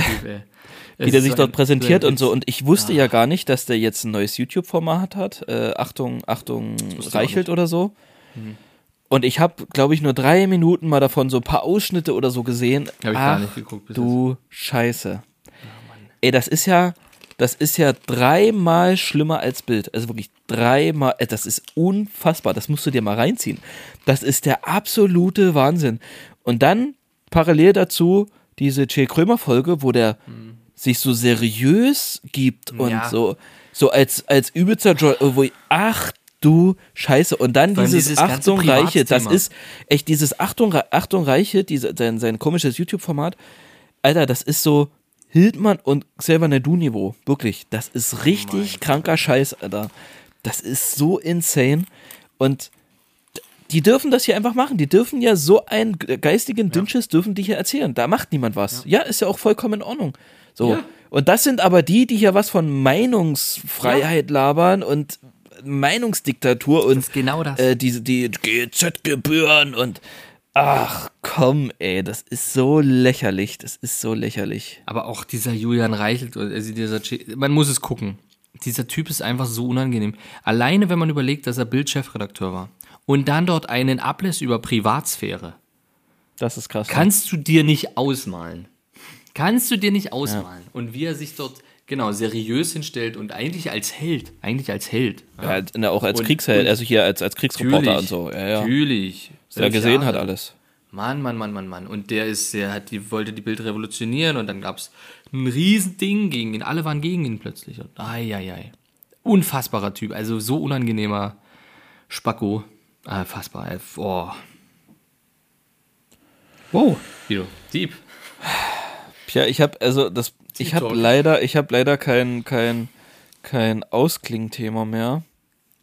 wie der sich so dort präsentiert und so. Und ich wusste ja gar nicht, dass der jetzt ein neues YouTube-Format hat. Äh, Achtung, Achtung, Reichelt oder so. Und ich habe, glaube ich, nur drei Minuten mal davon so ein paar Ausschnitte oder so gesehen. Hab ich gar nicht geguckt bis Du Scheiße. Ey, das ist ja, das ist ja dreimal schlimmer als Bild. Also wirklich dreimal, äh, das ist unfassbar. Das musst du dir mal reinziehen. Das ist der absolute Wahnsinn. Und dann parallel dazu diese Che Krömer Folge, wo der sich so seriös gibt und Ja. so, so als, als übelster Joy, wo ich, ach du Scheiße. Und dann dieses, dieses Achtung Reiche, das ist echt dieses Achtung, Achtung Reiche, diese, sein, sein komisches YouTube-Format. Alter, das ist so Hildmann und Xavier Nadu-Niveau. Wirklich, das ist richtig kranker Scheiß, Alter. Das ist so insane. Und die dürfen das hier einfach machen. Die dürfen ja so einen ge- geistigen Dünnschiss dürfen die hier erzählen. Da macht niemand was. Ja, ist ja auch vollkommen in Ordnung. So. Ja. Und das sind aber die, die hier was von Meinungsfreiheit labern und Meinungsdiktatur und genau das. Äh, diese die GZ-Gebühren und ach komm, ey, das ist so lächerlich. Das ist so lächerlich. Aber auch dieser Julian Reichelt, also dieser, man muss es gucken. Dieser Typ ist einfach so unangenehm. Alleine, wenn man überlegt, dass er Bild-Chefredakteur war und dann dort einen ablässt über Privatsphäre, Das ist krass. kannst du dir nicht ausmalen. Kannst du dir nicht ausmalen. Und wie er sich dort genau seriös hinstellt und eigentlich als Held, eigentlich als Held. ja, als- na, auch als Und- Kriegsheld, und- also hier als, als Kriegsreporter Natürlich, und so. Ja, ja. Natürlich. Was er Elf gesehen hat Jahre. alles. Mann, Mann, Mann, Mann, Mann. Und der ist, der hat die, wollte die Bild revolutionieren und dann gab es ein Riesending gegen ihn. Alle waren gegen ihn plötzlich. Und ai, ai, ai. Unfassbarer Typ. Also so unangenehmer Spacko. Ah, fassbar. ey. Oh. Wow. Guido. Deep. Tja, ich habe also das ich habe leider ich habe leider kein kein kein Ausklingthema mehr.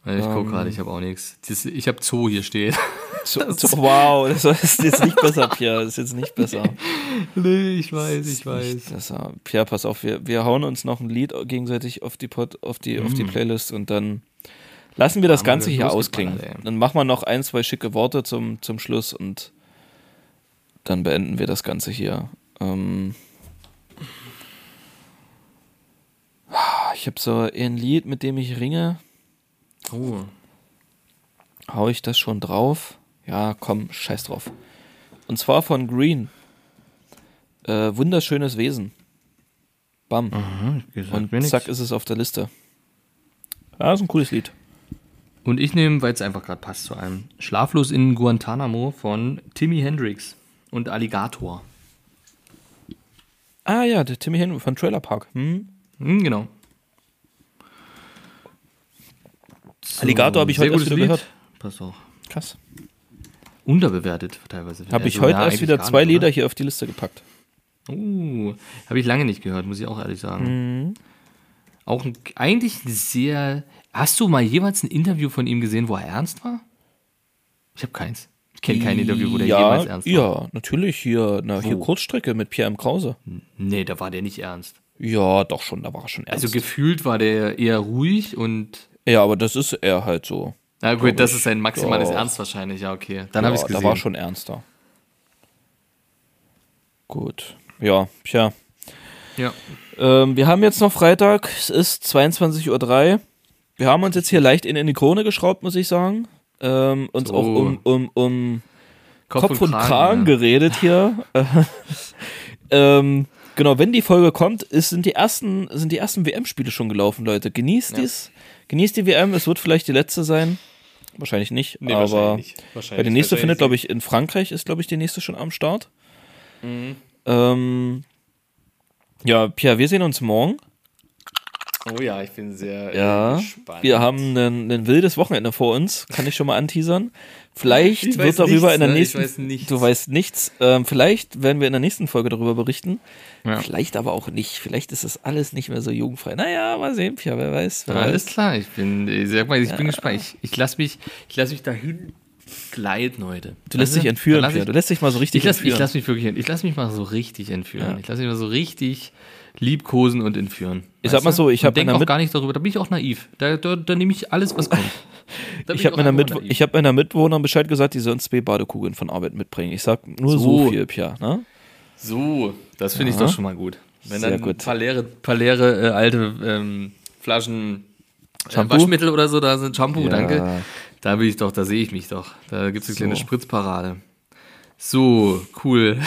Ich guck gerade, ich habe auch nichts. Ich habe Zoo hier steht. So, so, wow, das ist jetzt nicht besser, Pierre. Das ist jetzt nicht besser. nee, ich weiß, ich weiß. Besser. Pierre, pass auf, wir, wir hauen uns noch ein Lied gegenseitig auf die, Pod, auf die, mm. auf die Playlist und dann lassen wir das Ganze hier ausklingen. Dann machen wir noch ein, zwei schicke Worte zum, zum Schluss und dann beenden wir das Ganze hier. Ähm ich habe so ein Lied, mit dem ich ringe. Oh. Hau ich das schon drauf? Ja, komm, scheiß drauf. Und zwar von Green. Äh, wunderschönes Wesen. Bam. Aha, Und zack ist es auf der Liste. Ja, ist ein cooles Lied. Und ich nehme, weil es einfach gerade passt zu einem, Schlaflos in Guantanamo von Timmy Hendrix und Alligator. Ah ja, der Timmy Hendrix von Trailer Park. Hm? Hm, genau. So, Alligator habe ich heute erst wieder gehört. Pass auf. Krass. Unterbewertet teilweise. Habe ich heute ja, erst wieder zwei Lieder hier auf die Liste gepackt. Uh, habe ich lange nicht gehört, muss ich auch ehrlich sagen. Mhm. Auch ein, eigentlich sehr. Hast du mal jemals ein Interview von ihm gesehen, wo er ernst war? Ich habe keins. Ich kenne kein Interview, wo der ja, jemals ernst war. Ja, natürlich hier, na, hier Kurzstrecke mit Pierre M. Krause. Nee, da war der nicht ernst. Ja, doch schon, da war er schon ernst. Also gefühlt war der eher ruhig und. Ja, aber das ist er halt so. Na gut, das ist sein maximales ja. Ernst wahrscheinlich, ja, okay. Dann ja, habe ich es gesehen. Da war schon ernster. Gut. Ja, tja. Ja. Ähm, wir haben jetzt noch Freitag, es ist 22.03 Uhr. Wir haben uns jetzt hier leicht in, in die Krone geschraubt, muss ich sagen. Ähm, uns so. auch um, um, um Kopf, Kopf, und, Kragen, Kragen ja. geredet hier. ähm, genau, wenn die Folge kommt, ist, sind die ersten, sind die ersten WM-Spiele schon gelaufen, Leute. Genießt ja. dies. Genießt die WM, es wird vielleicht die letzte sein. Wahrscheinlich nicht, nee, aber wahrscheinlich Wahrscheinlich die nächste findet, glaube ich, in Frankreich ist, glaube ich, die nächste schon am Start. Mhm. Ähm, ja, Pierre, wir sehen uns morgen. Oh ja, ich bin sehr ja, gespannt. Wir haben ein, ein wildes Wochenende vor uns, kann ich schon mal anteasern. Vielleicht wird darüber nichts, in der ne? nächsten. Ich weiß. Du weißt nichts. Ähm, vielleicht werden wir in der nächsten Folge darüber berichten. Ja. Vielleicht aber auch nicht. Vielleicht ist das alles nicht mehr so jugendfrei. Naja, mal sehen, Pia, wer weiß. Wer alles weiß. klar, ich bin, ich sag mal, ich ja. bin gespannt. Ich, ich lasse mich, ich lass mich dahin gleiten heute. Du lässt dich entführen, Pia. Du lässt dich mal so richtig ich lass, entführen. Ich lasse mich wirklich, ich lasse mich mal so richtig entführen. Ja. Ich lasse mich mal so richtig liebkosen und entführen. Ich sag mal so, ich habe auch gar nicht darüber. Da bin ich auch naiv. Da, da, da nehme ich alles, was kommt. ich habe meiner, Mit hab meiner Mitbewohner Bescheid gesagt, die sollen zwei Badekugeln von Arbeit mitbringen. Ich sag nur so, so viel, Pia. Ne? So, das finde ich doch schon mal gut. Wenn Sehr dann gut. ein paar leere, paar leere äh, alte ähm, Flaschen äh, Waschmittel oder so da sind, Shampoo, ja. danke. Da will ich doch, da sehe ich mich doch. Da gibt es eine so. kleine Spritzparade. So, cool.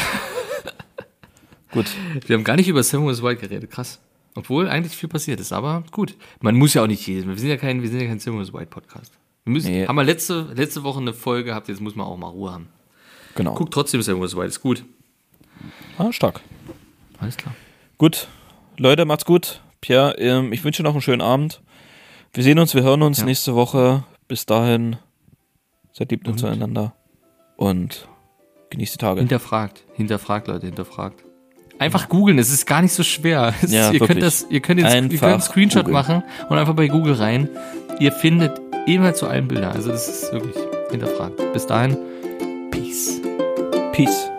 gut. Wir haben gar nicht über Samuel White geredet, krass. Obwohl eigentlich viel passiert ist, aber gut. Man muss ja auch nicht jedes Mal. Wir sind ja kein, wir sind ja kein Samuel White Podcast. Wir müssen, nee. haben wir letzte, letzte Woche eine Folge gehabt, jetzt muss man auch mal Ruhe haben. Genau. Guck trotzdem Samuel White, ist gut. Ah, stark. Alles klar. Gut. Leute, macht's gut. Pierre, ähm, ich wünsche noch einen schönen Abend. Wir sehen uns, wir hören uns ja. nächste Woche. Bis dahin, seid lieb und zueinander und genießt die Tage. Hinterfragt, hinterfragt, Leute, hinterfragt. Einfach googeln, es ist gar nicht so schwer. Ja, ist, ihr, könnt das, ihr könnt ihr könnt einen Screenshot googlen. machen und einfach bei Google rein. Ihr findet immer zu allen Bilder. Also das ist wirklich hinterfragt. Bis dahin, Peace. Peace.